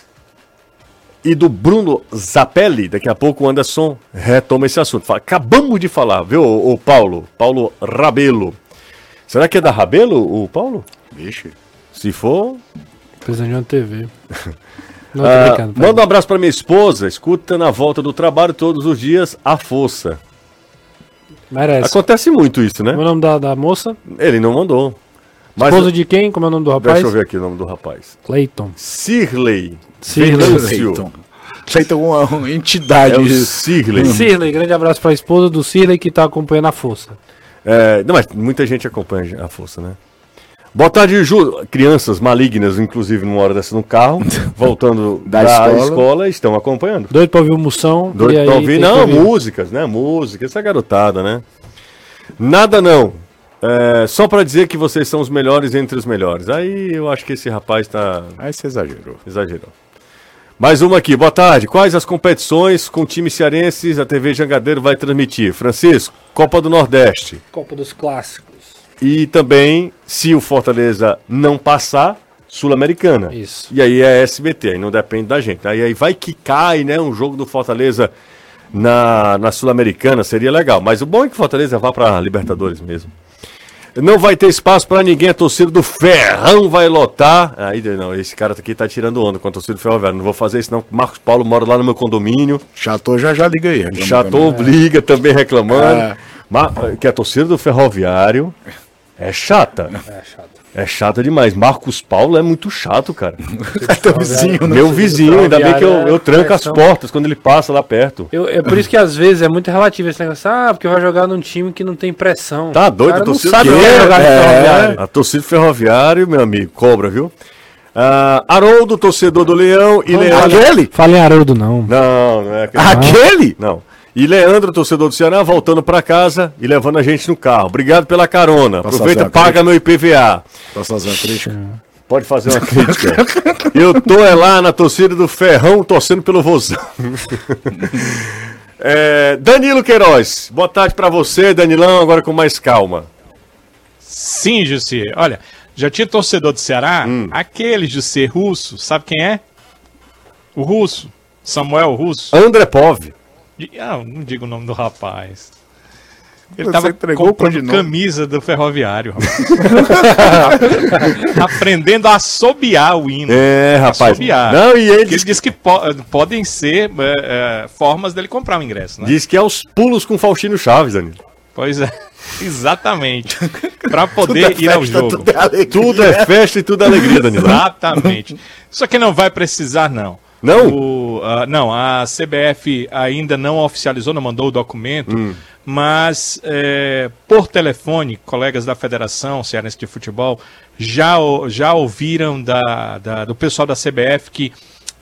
e do Bruno Zapelli? Daqui a pouco o Anderson retoma esse assunto. Fala, Acabamos de falar, viu, o Paulo? Paulo Rabelo. Será que é da Rabelo, o Paulo? Vixe. Se for, Precisando de uma TV. Não, ah, manda um abraço pra minha esposa. Escuta na volta do trabalho todos os dias a força. Merece. Acontece muito isso, né? É o nome da, da moça? Ele não mandou. Mas Esposa de quem? Como é o nome do rapaz? Deixa eu ver aqui o nome do rapaz. Clayton. Sirley. Sirley. Cleiton. Cleiton é uma, entidade. É o Sirley. Sirley, grande abraço pra esposa do Sirley que tá acompanhando a força. É, não, mas muita gente acompanha a força, né? Boa tarde, Ju. Crianças malignas, inclusive, numa hora dessa no carro, voltando da, Da escola. escola. estão acompanhando. Doido pra ouvir o Moção. Doido aí pra ouvir, não, ouvir. músicas, né? Música, essa garotada, né? Nada não. É, só pra dizer que vocês são os melhores entre os melhores. Aí eu acho que esse rapaz tá. Aí você exagerou. Exagerou. Mais uma aqui, boa tarde. Quais as competições com times cearenses a TV Jangadeiro vai transmitir? Francisco, Copa do Nordeste. Copa dos Clássicos. E também, se o Fortaleza não passar, Sul-Americana. Isso. E aí é SBT, aí não depende da gente. Aí, aí vai que cai, né, um jogo do Fortaleza na, na Sul-Americana, seria legal. Mas o bom é que o Fortaleza vá para Libertadores mesmo. Não vai ter espaço para ninguém, a torcida do Ferrão vai lotar. Aí não, esse cara aqui tá tirando onda com a torcida do Ferroviário. Não vou fazer isso não. Marcos Paulo mora lá no meu condomínio. Chatou já já liga aí. Chatou também. liga também reclamando. É. Ma- Que a torcida do Ferroviário é chata. É chato. É chata demais. Marcos Paulo é muito chato, cara. Teu vizinho, né? Meu vizinho, ainda bem que eu, eu tranco as portas quando ele passa lá perto. Eu, é por isso que às vezes é muito relativo esse negócio. Ah, porque vai jogar num time que não tem pressão. Tá doido, O cara a não torcida sabe que o que é jogar é, ferroviário. A torcida do ferroviário, meu amigo, cobra, viu? Ah, Haroldo, torcedor do Leão e Leandro. Aquele? Fala em Haroldo, não. Não, não é aquele. Aquele? Não. E Leandro, torcedor do Ceará, voltando pra casa e levando a gente no carro. Obrigado pela carona. Posso Aproveita, paga meu IPVA. Posso fazer uma crítica? Pode fazer uma crítica. Eu tô é lá na torcida do Ferrão, torcendo pelo Vozão. É, Danilo Queiroz, boa tarde pra você, Danilão, agora com mais calma. Sim, Jussi. Olha, já tinha torcedor do Ceará, Hum. aquele Jussi russo, sabe quem é? O russo, Samuel Russo. André Pov. Ah, não digo o nome do rapaz. Ele Você tava comprando camisa do ferroviário. rapaz. Aprendendo a assobiar o hino. É, rapaz. Assobiar. Não, e ele diz, ele diz que po- podem ser é, é, formas dele comprar o ingresso, né? diz que é os pulos com Faustino Chaves, Danilo. Pois é, exatamente. Pra poder ir ao Festa, jogo. tudo é. Tudo é festa e tudo é alegria, Danilo. Exatamente. Só que não vai precisar, não. Não? O, ah, não, a CBF ainda não oficializou, não mandou o documento, Hum. mas é, por telefone, colegas da Federação Cearense de Futebol já, já ouviram da, da- do pessoal da CBF que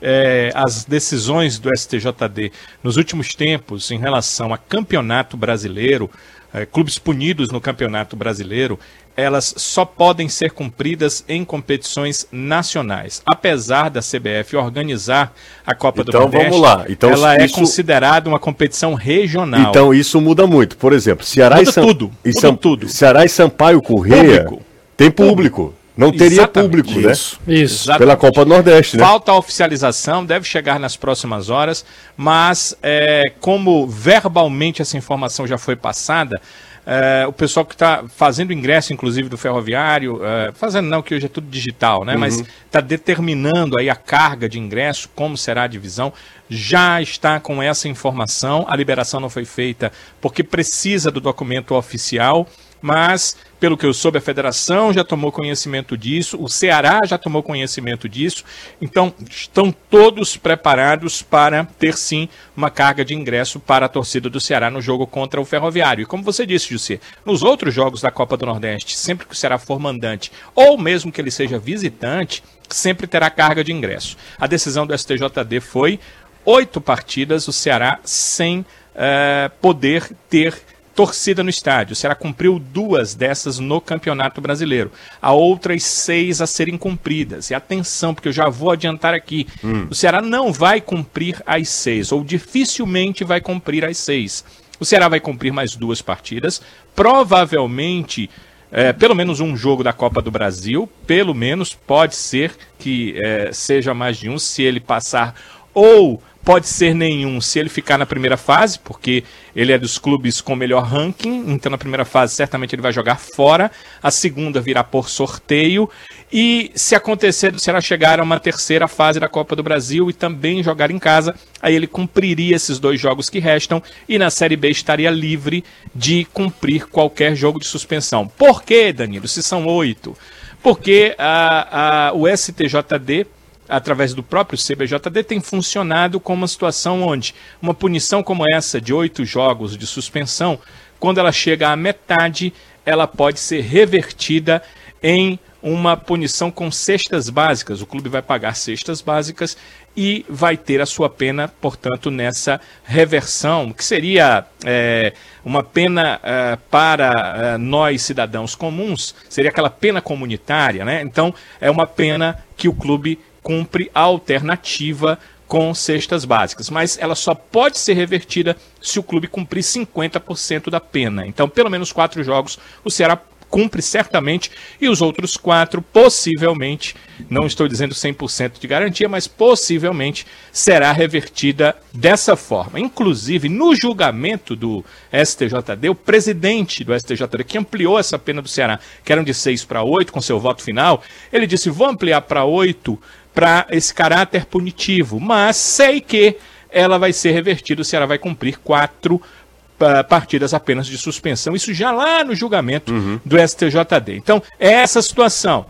é, as decisões do STJD nos últimos tempos em relação a campeonato brasileiro, é, clubes punidos no campeonato brasileiro, elas só podem ser cumpridas em competições nacionais. Apesar da CBF organizar a Copa do Então, Nordeste, vamos lá. Então, ela é isso- considerada uma competição regional. Então isso muda muito. Por exemplo, Ceará Muda e Sam... tudo, e Sam- tudo. Ceará e Sampaio Correia Público. tem público. Não teria Exatamente. público, né? Isso. Isso. Exatamente. Pela Copa do Nordeste, né? Falta a oficialização, deve chegar nas próximas horas, mas é, como verbalmente essa informação já foi passada, é, o pessoal que está fazendo ingresso, inclusive do ferroviário, é, fazendo não, que hoje é tudo digital, né? Mas está determinando aí a carga de ingresso, como será a divisão, já está com essa informação. A liberação não foi feita porque precisa do documento oficial, mas pelo que eu soube, a federação já tomou conhecimento disso, o Ceará já tomou conhecimento disso, então estão todos preparados para ter sim uma carga de ingresso para a torcida do Ceará no jogo contra o Ferroviário. E como você disse, José, nos outros jogos da Copa do Nordeste, sempre que o Ceará for mandante, ou mesmo que ele seja visitante, sempre terá carga de ingresso. A decisão do STJD foi oito partidas, o Ceará sem eh, poder ter torcida no estádio. O Ceará cumpriu duas dessas no Campeonato Brasileiro. Há outras seis a serem cumpridas. E atenção, porque eu já vou adiantar aqui. O Ceará não vai cumprir as seis, ou dificilmente vai cumprir as seis. O Ceará vai cumprir mais duas partidas. Provavelmente, é, pelo menos um jogo da Copa do Brasil. Pelo menos pode ser que é, seja mais de um, se ele passar ou pode ser nenhum se ele ficar na primeira fase, porque ele é dos clubes com melhor ranking, então na primeira fase certamente ele vai jogar fora, a segunda virá por sorteio, e se acontecer do Ceará chegar a uma terceira fase da Copa do Brasil e também jogar em casa, aí ele cumpriria esses dois jogos que restam e na Série B estaria livre de cumprir qualquer jogo de suspensão. Por quê, Danilo? Se são oito? Porque a, a, o STJD através do próprio CBJD, tem funcionado com uma situação onde uma punição como essa, de oito jogos de suspensão, quando ela chega à metade, ela pode ser revertida em uma punição com cestas básicas. O clube vai pagar cestas básicas e vai ter a sua pena, portanto, nessa reversão, que seria é, uma pena é, para é, nós cidadãos comuns, seria aquela pena comunitária, né? Então, é uma pena que o clube cumpre a alternativa com cestas básicas, mas ela só pode ser revertida se o clube cumprir 50% da pena. Então, pelo menos quatro jogos o Ceará cumpre certamente e os outros quatro possivelmente, não estou dizendo 100% de garantia, mas possivelmente será revertida dessa forma. Inclusive, no julgamento do STJD, o presidente do STJD, que ampliou essa pena do Ceará, que eram de 6 para 8, com seu voto final, ele disse: vou ampliar para 8 para esse caráter punitivo, mas sei que ela vai ser revertida, o Ceará vai cumprir quatro partidas apenas de suspensão, isso já lá no julgamento uhum. do STJD. Então, é essa situação.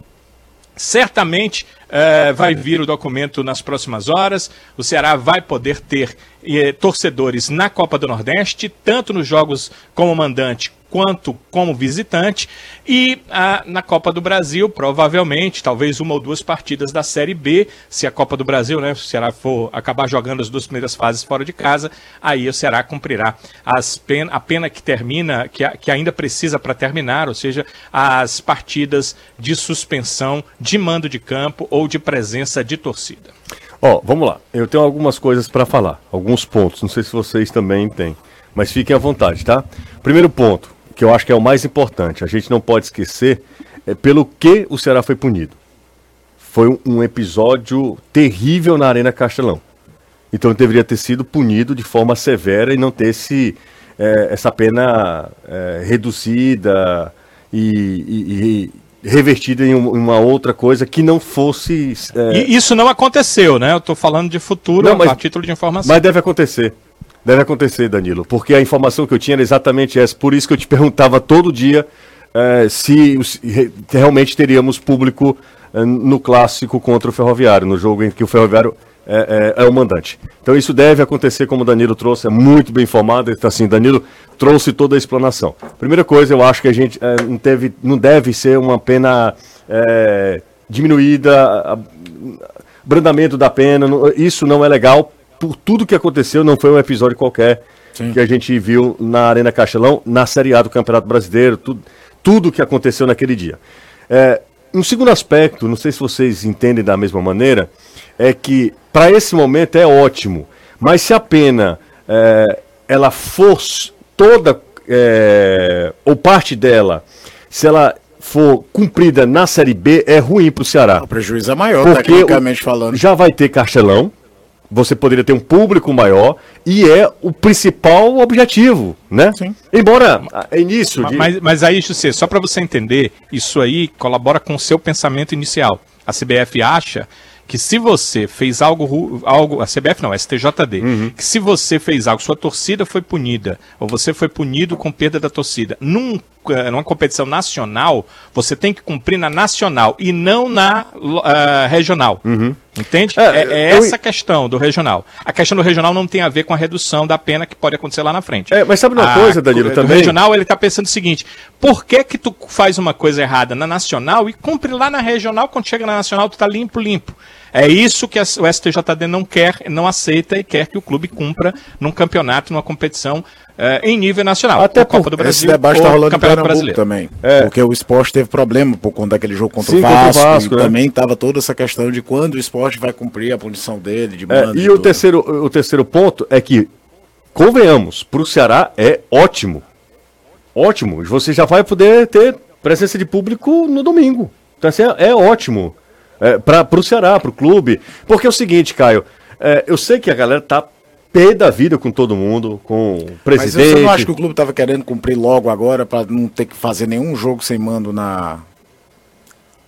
Certamente uh, vai vir o documento nas próximas horas. O Ceará vai poder ter eh, torcedores na Copa do Nordeste, tanto nos jogos como mandante quanto como visitante. E ah, na Copa do Brasil, provavelmente, talvez uma ou duas partidas da Série B, se a Copa do Brasil, né, o Ceará for acabar jogando as duas primeiras fases fora de casa, aí o Ceará cumprirá as pen a pena que termina, que, que ainda precisa para terminar, ou seja, as partidas de suspensão de mando de campo ou de presença de torcida. Ó, oh, vamos lá. Eu tenho algumas coisas para falar, alguns pontos. Não sei se vocês também têm, mas fiquem à vontade, tá? Primeiro ponto que eu acho que é o mais importante, a gente não pode esquecer é pelo que o Ceará foi punido. Foi um, episódio terrível na Arena Castelão. Então deveria ter sido punido de forma severa e não ter esse, é, essa pena é, reduzida e, e revertida em uma outra coisa que não fosse. É... isso não aconteceu, né? Eu estou falando de futuro não, mas, a título de informação. Mas deve acontecer. Deve acontecer, Danilo, porque a informação que eu tinha era exatamente essa. Por isso que eu te perguntava todo dia é, se, se, realmente teríamos público é, no clássico contra o Ferroviário, no jogo em que o Ferroviário é, é, é o mandante. Então isso deve acontecer, como o Danilo trouxe, é muito bem informado. Então, assim, Danilo trouxe toda a explanação. Primeira coisa, eu acho que a gente é, não, teve, não deve ser uma pena é, diminuída, a, brandamento da pena, isso não é legal por tudo que aconteceu, não foi um episódio qualquer Sim. que a gente viu na Arena Castelão, na Série A do Campeonato Brasileiro, tudo, tudo que aconteceu naquele dia. É, um segundo aspecto, não sei se vocês entendem da mesma maneira, é que para esse momento é ótimo, mas se a pena é, ela fosse toda é, ou parte dela, se ela for cumprida na Série B, é ruim para o Ceará. O prejuízo é maior, tecnicamente falando. Já vai ter Castelão, você poderia ter um público maior e é o principal objetivo, né? Sim. Embora é início. De... Mas, mas aí, José, só para você entender, isso aí colabora com o seu pensamento inicial. A CBF acha que se você fez algo, algo a CBF não, a STJD, uhum. que se você fez algo, sua torcida foi punida, ou você foi punido com perda da torcida, num, eh, numa competição nacional, você tem que cumprir na nacional e não na uh, regional. Uhum. Entende? É, é, é essa a questão do regional. A questão do regional não tem a ver com a redução da pena que pode acontecer lá na frente. É, mas sabe uma a, coisa, Danilo, também? O regional, ele está pensando o seguinte, por que que tu faz uma coisa errada na nacional e cumpre lá na regional, quando chega na nacional tu tá limpo, limpo? É isso que o STJD não quer, não aceita e quer que o clube cumpra num campeonato, numa competição é, em nível nacional. Até Copa do Brasil, esse debate está rolando Campeonato Brasileiro também. É. Porque o esporte teve problema por conta daquele jogo contra Sim, o Vasco. Contra o Vasco né? Também estava toda essa questão de quando o esporte vai cumprir a punição dele, de é, E, e o terceiro, o terceiro ponto é que, convenhamos, para o Ceará é ótimo. Ótimo. Você já vai poder ter presença de público no domingo. Então, assim, é, é ótimo é, para o Ceará, para o clube. Porque é o seguinte, Caio, é, eu sei que a galera tá pé da vida com todo mundo, com o presidente. Mas você não acha que o clube estava querendo cumprir logo agora para não ter que fazer nenhum jogo sem mando na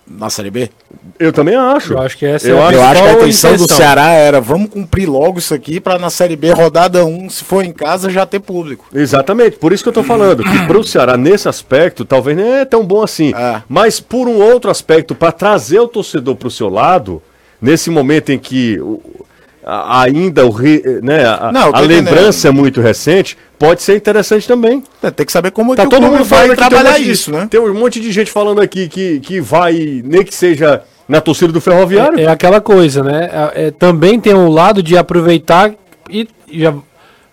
na Série B? Eu também acho. Eu acho que essa eu, é acho, eu acho que a intenção do Ceará era vamos cumprir logo isso aqui para na Série B rodada 1, se for em casa já ter público. Exatamente, por isso que eu tô falando que para o Ceará nesse aspecto talvez nem é tão bom assim, é. mas por um outro aspecto para trazer o torcedor para o seu lado, nesse momento em que ainda o né, a, Não, a lembrança é muito recente, pode ser interessante também. É, tem que saber como tá que todo mundo vai trabalhar um isso, de, né? Tem um monte de gente falando aqui que, que vai, nem que seja na torcida do Ferroviário. É, é aquela coisa, né? É, é também tem um lado de aproveitar e já,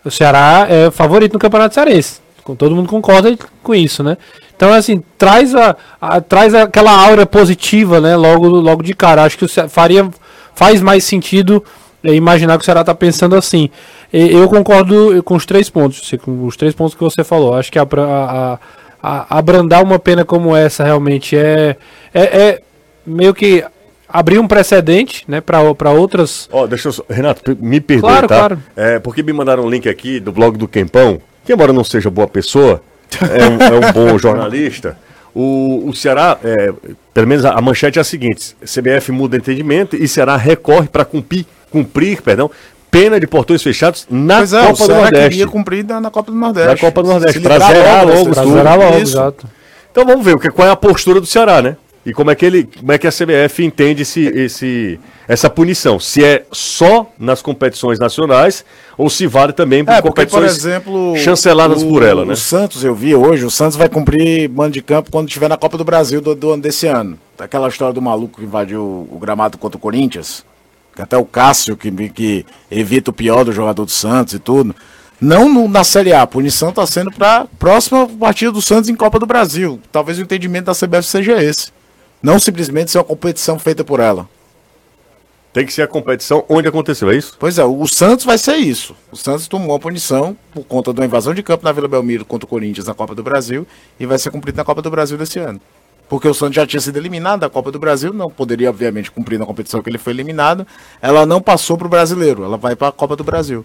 o Ceará é favorito no Campeonato Cearense. Todo mundo concorda com isso, né? Então, assim, traz, a, a, traz aquela aura positiva, né? Logo, logo de cara. Acho que o faria, faz mais sentido é imaginar que o Ceará tá pensando assim. Eu concordo com os três pontos, com os três pontos que você falou. Acho que a, a, a- abrandar uma pena como essa realmente é, é, é meio que abrir um precedente, né, para outras. Ó, deixa eu só... Renato, me perdoe, Claro, tá? claro. É, porque me mandaram um link aqui do blog do Quempão, que embora não seja boa pessoa, é um, é um bom jornalista. O, o Ceará, é, pelo menos a, a manchete é a seguinte: CBF muda entendimento e Ceará recorre para cumprir, cumprir, perdão, pena de portões fechados na Pois é, o Copa do Nordeste. queria cumprir na, na Copa do Nordeste. Na Copa do Nordeste, livrar zerar dessa logo, Pra zerar logo, Isso. exato. Então vamos ver o que, qual é a postura do Ceará, né? E como é que ele, como é que a CBF entende esse, esse, essa punição? Se é só nas competições nacionais ou se vale também para É, porque, por competições exemplo, chanceladas o, por ela, né? O Santos, eu vi hoje, o Santos vai cumprir mando de campo quando estiver na Copa do Brasil do, do ano desse ano. Aquela história do maluco que invadiu o gramado contra o Corinthians, que até o Cássio, que, que evita o pior do jogador do Santos e tudo. Não no- na Série A, a punição está sendo para próxima partida do Santos em Copa do Brasil. Talvez o entendimento da CBF seja esse. Não simplesmente ser uma competição feita por ela. Tem que ser a competição onde aconteceu, é isso? Pois é, o Santos vai ser isso. O Santos tomou a punição por conta de uma invasão de campo na Vila Belmiro contra o Corinthians na Copa do Brasil e vai ser cumprido na Copa do Brasil desse ano. Porque o Santos já tinha sido eliminado da Copa do Brasil, não poderia, obviamente, cumprir na competição que ele foi eliminado. Ela não passou para o brasileiro, ela vai para a Copa do Brasil.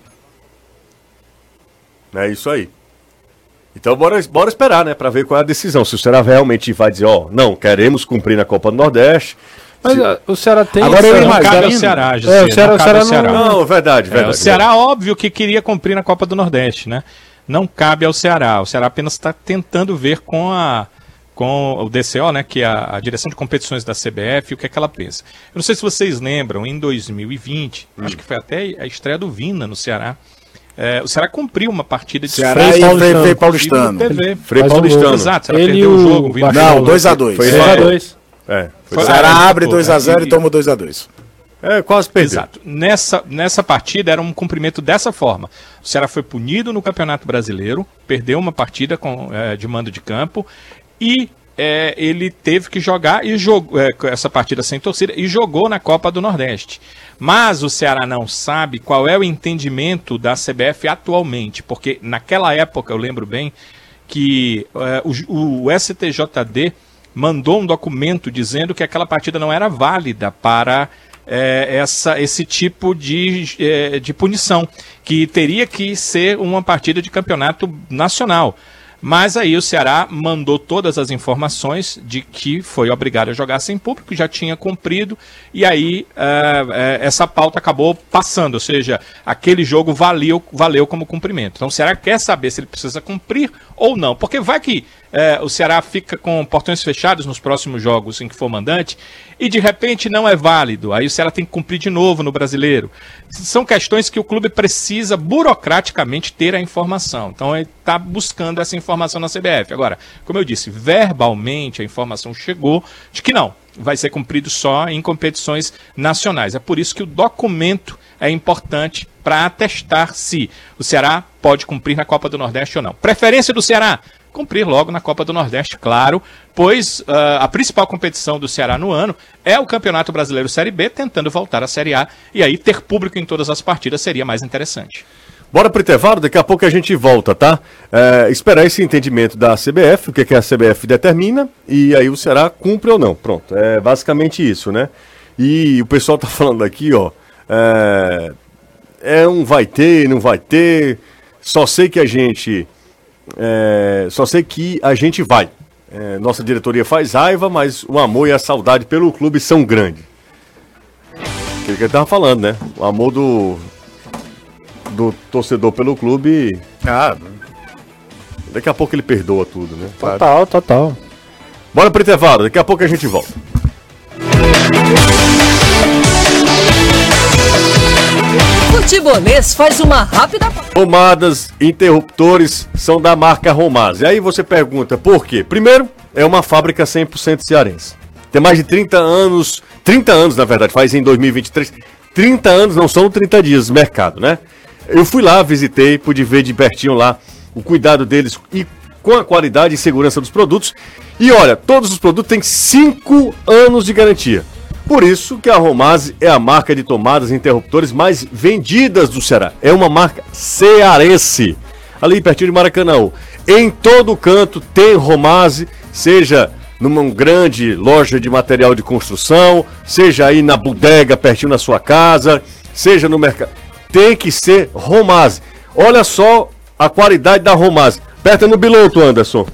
É isso aí. Então bora, bora esperar, né, para ver qual é a decisão. Se o Ceará realmente vai dizer, ó, não, queremos cumprir na Copa do Nordeste. Mas Se- o Ceará tem. Agora eu Ceará- Não cabe ao Ceará, É, José, o Ceará- não o ao Ceará não- Não, verdade, É, verdade. o Ceará, óbvio que queria cumprir na Copa do Nordeste, né? Não cabe ao Ceará. O Ceará apenas está tentando ver com a com o DCO, né, que é a, a direção de competições da CBF, o que é que ela pensa. Eu não sei se vocês lembram, em 2020, Hum. acho que foi até a estreia do Vina no Ceará. É, o Ceará cumpriu uma partida de Ceará Frei e Paulistano. Frei, Frei Paulistano. Frei um Paulistano. Exato, Ceará Ele perdeu e o jogo. o. Não, 2x2. Foi Dois a É. dois. É, foi- Ceará Ah, abre pô, 2x0 é, e toma 2x2. é, quase perdeu. Exato. Nessa, nessa partida era um cumprimento dessa forma. O Ceará foi punido no Campeonato Brasileiro, perdeu uma partida com, eh, de mando de campo e eh, ele teve que jogar e jogou eh, essa partida sem torcida e jogou na Copa do Nordeste. Mas o Ceará não sabe qual é o entendimento da CBF atualmente, porque naquela época, eu lembro bem, que eh, o, o STJD mandou um documento dizendo que aquela partida não era válida para eh, essa, esse tipo de, eh, de punição, que teria que ser uma partida de campeonato nacional. Mas aí o Ceará mandou todas as informações de que foi obrigado a jogar sem público, já tinha cumprido, e aí eh, eh, essa pauta acabou passando, ou seja, aquele jogo valeu, valeu como cumprimento. Então o Ceará quer saber se ele precisa cumprir ou não, porque vai que eh, o Ceará fica com portões fechados nos próximos jogos em que for mandante, e de repente não é válido, aí o Ceará tem que cumprir de novo no brasileiro. São questões que o clube precisa burocraticamente ter a informação. Então ele está buscando essa informação na CBF. Agora, como eu disse, verbalmente a informação chegou de que não, vai ser cumprido só em competições nacionais. É por isso que o documento é importante para atestar se o Ceará pode cumprir na Copa do Nordeste ou não. Preferência do Ceará? Cumprir logo na Copa do Nordeste, claro, pois ah, a principal competição do Ceará no ano é o Campeonato Brasileiro Série B, tentando voltar à Série A, e aí ter público em todas as partidas seria mais interessante. Bora pro intervalo, daqui a pouco a gente volta, tá? É, esperar esse entendimento da CBF, o que, que a CBF determina, e aí o Ceará cumpre ou não. Pronto, é basicamente isso, né? E o pessoal tá falando aqui, ó. É, é um vai ter, não vai ter. Só sei que a gente. é, só sei que a gente vai. É, nossa diretoria faz raiva, mas o amor e a saudade pelo clube são grandes. Aquilo que ele tava falando, né? O amor do, do torcedor pelo clube. Ah, Daqui a pouco ele perdoa tudo, né? Total, total. Bora pro intervalo, daqui a pouco a gente volta. Futebolês faz uma rápida. Romadas, interruptores são da marca Romaz. E aí você pergunta por quê? Primeiro, é uma fábrica 100% cearense. Tem mais de 30 anos, 30 anos na verdade, faz em 2023. 30 anos não são 30 dias de mercado, né? Eu fui lá, visitei, pude ver de pertinho lá o cuidado deles e com a qualidade e segurança dos produtos. E olha, todos os produtos têm 5 anos de garantia. Por isso que a Romase é a marca de tomadas e interruptores mais vendidas do Ceará. É uma marca cearense. Ali pertinho de Maracanã. Em todo canto tem Romase, seja numa grande loja de material de construção, seja aí na bodega pertinho da sua casa, seja no mercado. Tem que ser Romase. Olha só a qualidade da Romase. Aperta no piloto, Anderson.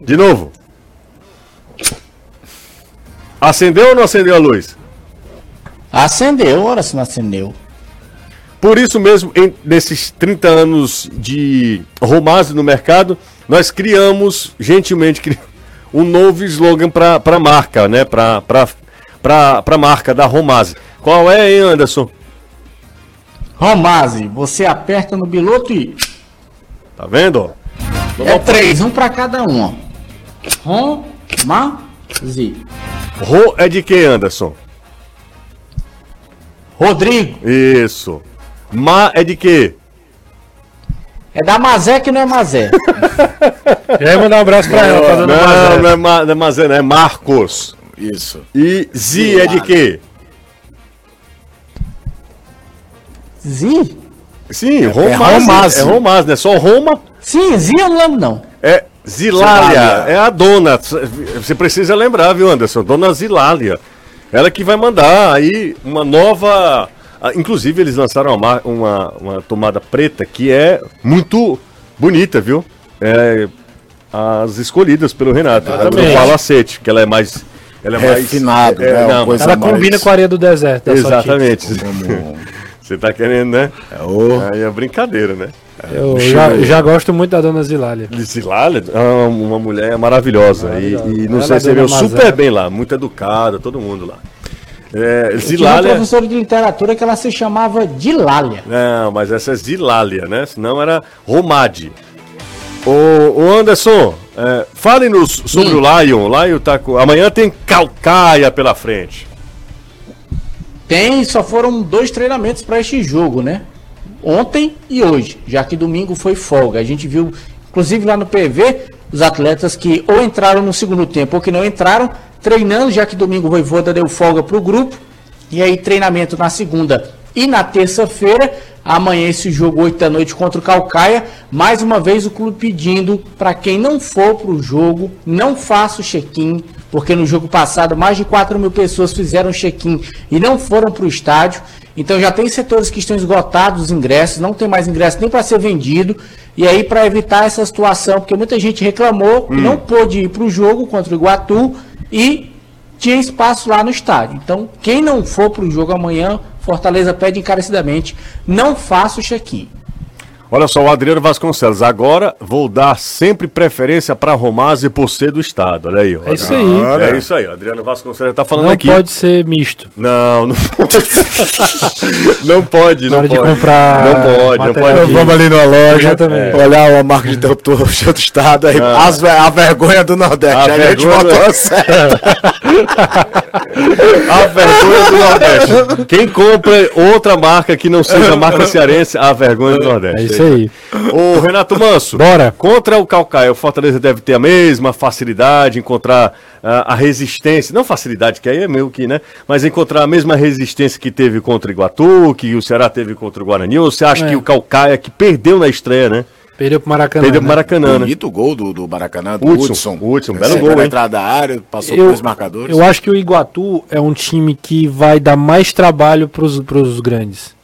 De novo. Acendeu ou não acendeu a luz? Acendeu, ora se não acendeu. Por isso mesmo, em, nesses 30 anos de Romase no mercado, nós criamos, gentilmente, um novo slogan para a marca, né? Para a marca da Romase. Qual é, hein, Anderson? Romase, você aperta no piloto e. Tá vendo? ó? É três, um pra cada um, ó. Romase. Ro é de quem, Anderson? Rodrigo, Isso. Ma é de quê? é da Mazé que não é Mazé. Já ia mandar um abraço pra ela, tá Não, uma não é, Ma, não é Mazé, não, é Marcos. Isso. E Zi é de quê? Zi? Sim. Romase. É não é só Roma. Sim, Zi eu não lembro, não. É Zilália, é a dona. Você precisa lembrar, viu, Anderson? Dona Zilália. Ela que vai mandar aí uma nova. ah, Inclusive, eles lançaram uma, uma, uma tomada preta que é muito bonita, viu? É as escolhidas pelo Renato. A do Exatamente. Palacete, que ela é mais. Ela é Refinado, mais. né? Uma não, coisa Ela mais- combina com a areia do deserto. Sotic. Exatamente. Como... Você tá querendo, né? É o... Aí é brincadeira, né? Eu já, já gosto muito da dona Zilália. Zilália é uma- mulher maravilhosa, Maravilhosa. e, e não sei é se Mazé. super bem lá, muito educada, todo mundo lá. É, Eu tinha uma Zilália. professora de literatura que ela se chamava Dilália. Não, mas essa é Zilália, né? Senão era Romade. Ô, ô Anderson, é, fale-nos sobre o Lion. O Lion tá com. Amanhã tem Calcaia pela frente. Tem, só foram dois treinamentos para este jogo, né? Ontem e hoje, já que domingo foi folga. A gente viu, inclusive lá no PV, os atletas que ou entraram no segundo tempo ou que não entraram, treinando, já que domingo o Voivoda deu folga para o grupo. E aí, treinamento na segunda e na terça-feira. Amanhã esse jogo 8 da noite contra o Calcaia. Mais uma vez o clube pedindo para quem não for para o jogo, não faça o check-in, porque no jogo passado mais de 4 mil pessoas fizeram check-in e não foram para o estádio. Então já tem setores que estão esgotados os ingressos, não tem mais ingresso nem para ser vendido. E aí, para evitar essa situação, porque muita gente reclamou e não pôde ir para o jogo contra o Iguatu e tinha espaço lá no estádio. Então, quem não for para o jogo amanhã, Fortaleza pede encarecidamente, não faça o check-in. Olha só, o Adriano Vasconcelos. Agora vou dar sempre preferência para Romase por ser do estado. Olha aí. ó. É isso aí. É isso aí. o Adriano Vasconcelos tá falando Não aqui. pode ser misto. Não, não pode. não pode, Na não pode. comprar Não pode, não pode. Vamos ali numa loja, Exatamente. olhar uma marca de interruptor do estado, aí as ve- a vergonha do Nordeste. A a, gente vergonha- botou a sério. A vergonha do Nordeste. Quem compra outra marca que não seja a marca cearense, a vergonha do Nordeste. É isso aí. Ô, Renato Manso. Bora. Contra o Calcaia, o Fortaleza deve ter a mesma facilidade, encontrar ah, a resistência. Não facilidade, que aí é meio que, né? Mas encontrar a mesma resistência que teve contra o Iguatu, que o Ceará teve contra o Guarani. Ou você acha É. que o Calcaia, que perdeu na estreia, né? Perdeu pro Maracanã. Perdeu pro né? Maracanã, né? Bonito gol do, do Maracanã, do Hudson, Hudson. Hudson, belo gol, na entrada da área, passou Eu, por dois marcadores. eu acho que o Iguatu é um time que vai dar mais trabalho pros, pros grandes.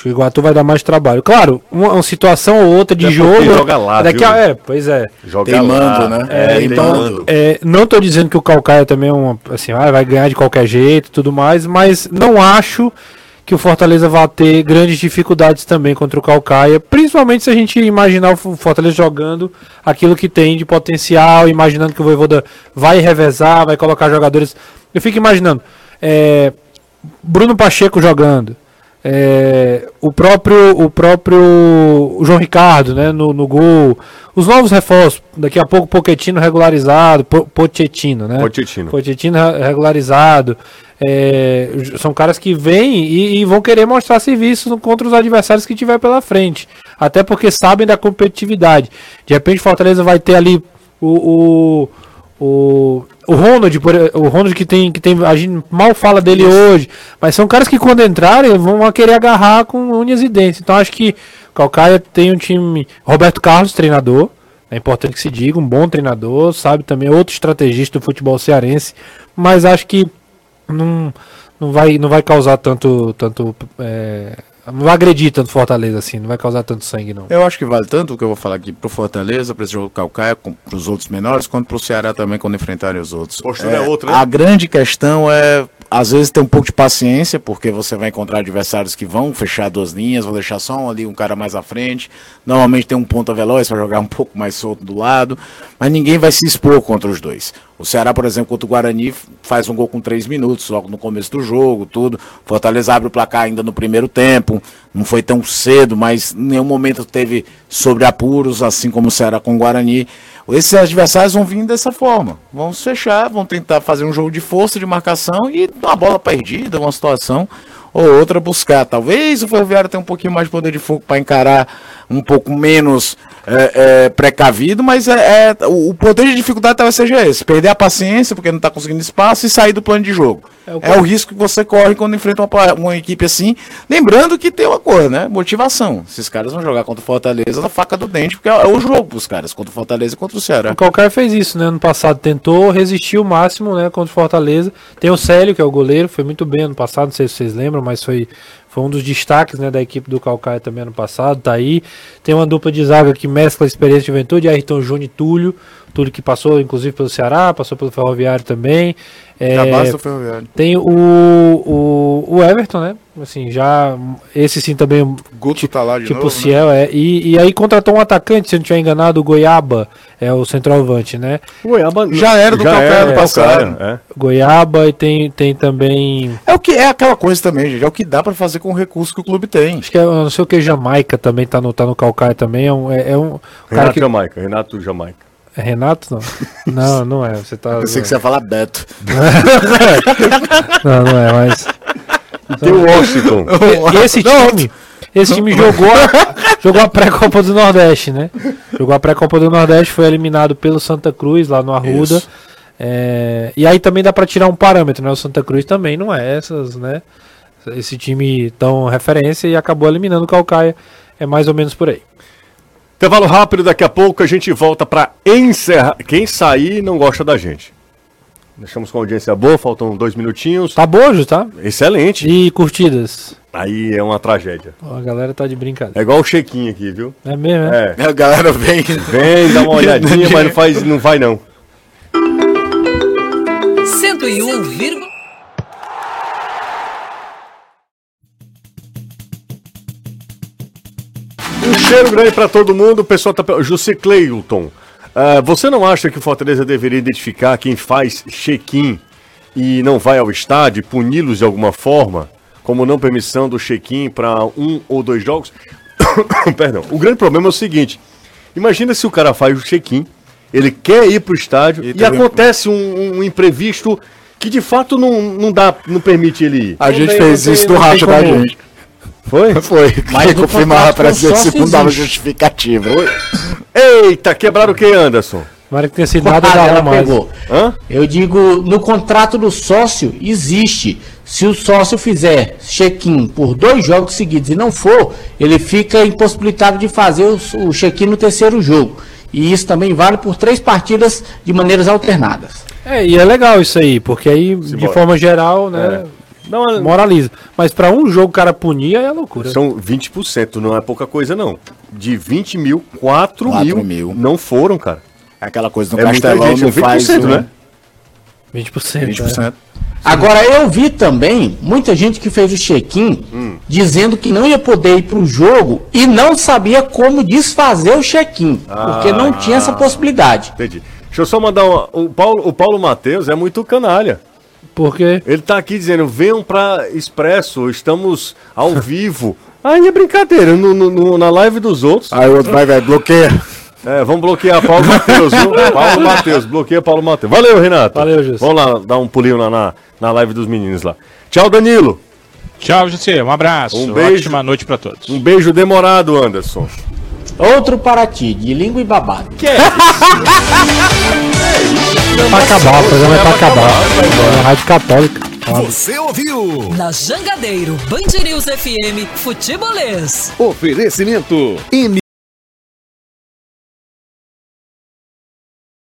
Acho que o Iguatu vai dar mais trabalho. Claro, uma, uma situação ou outra de Até jogo. joga lá, daqui viu? a, é, pois é. Joga Teimando, lá. né? É, É, então, é, não tô dizendo que o Calcaia também é uma, assim, ah, vai ganhar de qualquer jeito e tudo mais, mas não acho que o Fortaleza vai ter grandes dificuldades também contra o Calcaia, principalmente se a gente imaginar o Fortaleza jogando aquilo que tem de potencial, imaginando que o Voivoda vai revezar, vai colocar jogadores. Eu fico imaginando, é, Bruno Pacheco jogando, é, o próprio o próprio João Ricardo né, no, no gol, os novos reforços, daqui a pouco Pochettino regularizado, Po- Pochettino, né? Pochettino. Pochettino re- regularizado. é, são caras que vêm e, e vão querer mostrar serviço contra os adversários que tiver pela frente. Até porque sabem da competitividade. De repente, Fortaleza vai ter ali o, o, o, o Ronald, o Ronald que tem, que tem. A gente mal fala dele hoje. Mas são caras que quando entrarem vão querer agarrar com unhas e dentes. Então acho que o Calcaia tem um time. Roberto Carlos, treinador. É importante que se diga, um bom treinador, sabe também, outro estrategista do futebol cearense. Mas acho que não, não, vai, não vai causar tanto. tanto é, não vai agredir tanto Fortaleza assim, não vai causar tanto sangue, não. Eu acho que vale tanto o que eu vou falar aqui pro Fortaleza, para esse jogo do Calcaia, com, pros outros menores, quanto pro Ceará também quando enfrentarem os outros. Postura é outra, né? A grande questão é, às vezes, ter um pouco de paciência, porque você vai encontrar adversários que vão fechar duas linhas, vão deixar só um ali, um cara mais à frente. Normalmente tem um ponta veloz para jogar um pouco mais solto do lado, mas ninguém vai se expor contra os dois. O Ceará, por exemplo, contra o Guarani, faz um gol com três minutos, logo no começo do jogo, tudo. Fortaleza abre o placar ainda no primeiro tempo, não foi tão cedo, mas em nenhum momento teve sobre apuros, assim como o Ceará com o Guarani. Esses adversários vão vir dessa forma. Vão se fechar, vão tentar fazer um jogo de força, de marcação e uma bola perdida, uma situação ou outra buscar. Talvez o Ferroviário tenha um pouquinho mais de poder de fogo para encarar um pouco menos é, é, precavido, mas é, é- o poder de dificuldade talvez seja esse: perder a paciência porque não está conseguindo espaço e sair do plano de jogo. É o É o risco que você corre quando enfrenta uma, uma equipe assim. Lembrando que tem uma coisa, né? Motivação. Esses caras vão jogar contra o Fortaleza na faca do dente, porque é é o jogo pros caras, contra o Fortaleza e contra o Ceará. O Calcaia fez isso, né? Ano passado tentou resistir o máximo, né? Contra o Fortaleza. Tem o Célio, que é o goleiro, foi muito bem ano passado, não sei se vocês lembram, mas foi, foi um dos destaques né, da equipe do Calcaia também ano passado, tá aí. Tem uma dupla de zaga que mescla a experiência de juventude, Ayrton Júnior e Túlio. Túlio que passou, inclusive, pelo Ceará, passou pelo Ferroviário também. É, Já basta o Ferroviário. tem o, o, o Everton, né? Assim, já. Esse sim também. Guto tá lá de tipo novo, o Ciel, é. E, e aí contratou um atacante, se eu não estiver enganado, o Goiaba, é o centroavante, né? O Goiaba Já era do Calcaia era ano do passado. Calcaia, é. Goiaba e tem, tem também. É o que é aquela coisa também, gente. É o que dá pra fazer com o recurso que o clube tem. Acho que é, eu não sei o que, Jamaica também tá no, tá no Calcaia também. É um, é, é um cara Renato que. Jamaica, Renato Jamaica. É Renato? Não. Não, não é. Você tá. Pensei que você ia falar Beto. Não, não é, mas. Tem o Washington. E esse time, esse time jogou a, jogou a pré-copa do Nordeste, né? Jogou a pré-copa do Nordeste, foi eliminado pelo Santa Cruz lá no Arruda. Isso. É, e aí também dá pra tirar um parâmetro, né? O Santa Cruz também não é essas, né? Esse time tão referência e acabou eliminando o Calcaia. É mais ou menos por aí. Intervalo rápido, daqui a pouco a gente volta pra encerrar. Quem sair não gosta da gente. Deixamos com audiência boa, faltam dois minutinhos. Tá bojo, tá? Excelente. E curtidas. Aí é uma tragédia. Ó, a galera tá de brincadeira. É igual o Chequinho aqui, viu? É mesmo, é? É. A galera vem. Vem, dá uma olhadinha, mas não, faz, não vai não. 101, vírgula- Um cheiro grande pra todo mundo. O pessoal tá. pe- José Ah, você não acha que o Fortaleza deveria identificar quem faz check-in e não vai ao estádio, puni-los de alguma forma, como não permissão do check-in para um ou dois jogos? Perdão. O grande problema é o seguinte: imagina se o cara faz o check-in, ele quer ir pro estádio E e, acontece um, um imprevisto que de fato não, não dá, não permite ele ir. A gente fez isso no racha da gente. Foi? Foi. Mas confirmava contrato pra com dizer se sócio não dava justificativa. Eita, quebraram o que, Anderson? Tomara que tenha sido nada Ah, da ela mais. pegou. Hã? Eu digo, no contrato do sócio existe. Se o sócio fizer check-in por dois jogos seguidos e não for, ele fica impossibilitado de fazer o, check-in no terceiro jogo. E isso também vale por três partidas de maneiras alternadas. É, e é legal isso aí, porque aí, de Simbora. forma geral, né, Não, é- moraliza. Mas pra um jogo o cara punir, é loucura. São 20%, não é pouca coisa, não. De 20 mil, 4, 4 mil, mil. não foram, cara. Aquela coisa no É Castelão gente, não é faz 20%, um- né? 20%. 20%. Agora, eu vi também muita gente que fez o check-in Hum. dizendo que não ia poder ir para o jogo e não sabia como desfazer o check-in, porque não tinha essa possibilidade. Entendi. Deixa eu só mandar uma. O Paulo, o Paulo Matheus é muito canalha. Porque Ele tá aqui dizendo: venham pra Expresso, estamos ao vivo. Aí é brincadeira, no, no- no- na live dos outros. Aí o outro vai, vai, bloqueia. É, vamos bloquear Paulo Matheus, viu? Paulo Matheus, bloqueia Paulo Matheus. Valeu, Renato. Valeu, José. Vamos lá dar um pulinho lá na, na live dos meninos lá. Tchau, Danilo. Tchau, José. Um abraço. Um beijo. Ótima noite pra todos. Um beijo demorado, Anderson. Outro Paraty, de língua e babado. Que é Pra acabar, o programa é pra acabar. É Rádio Católica. Você ouviu? Na Jangadeiro, Band News FM, Futebolês. Oferecimento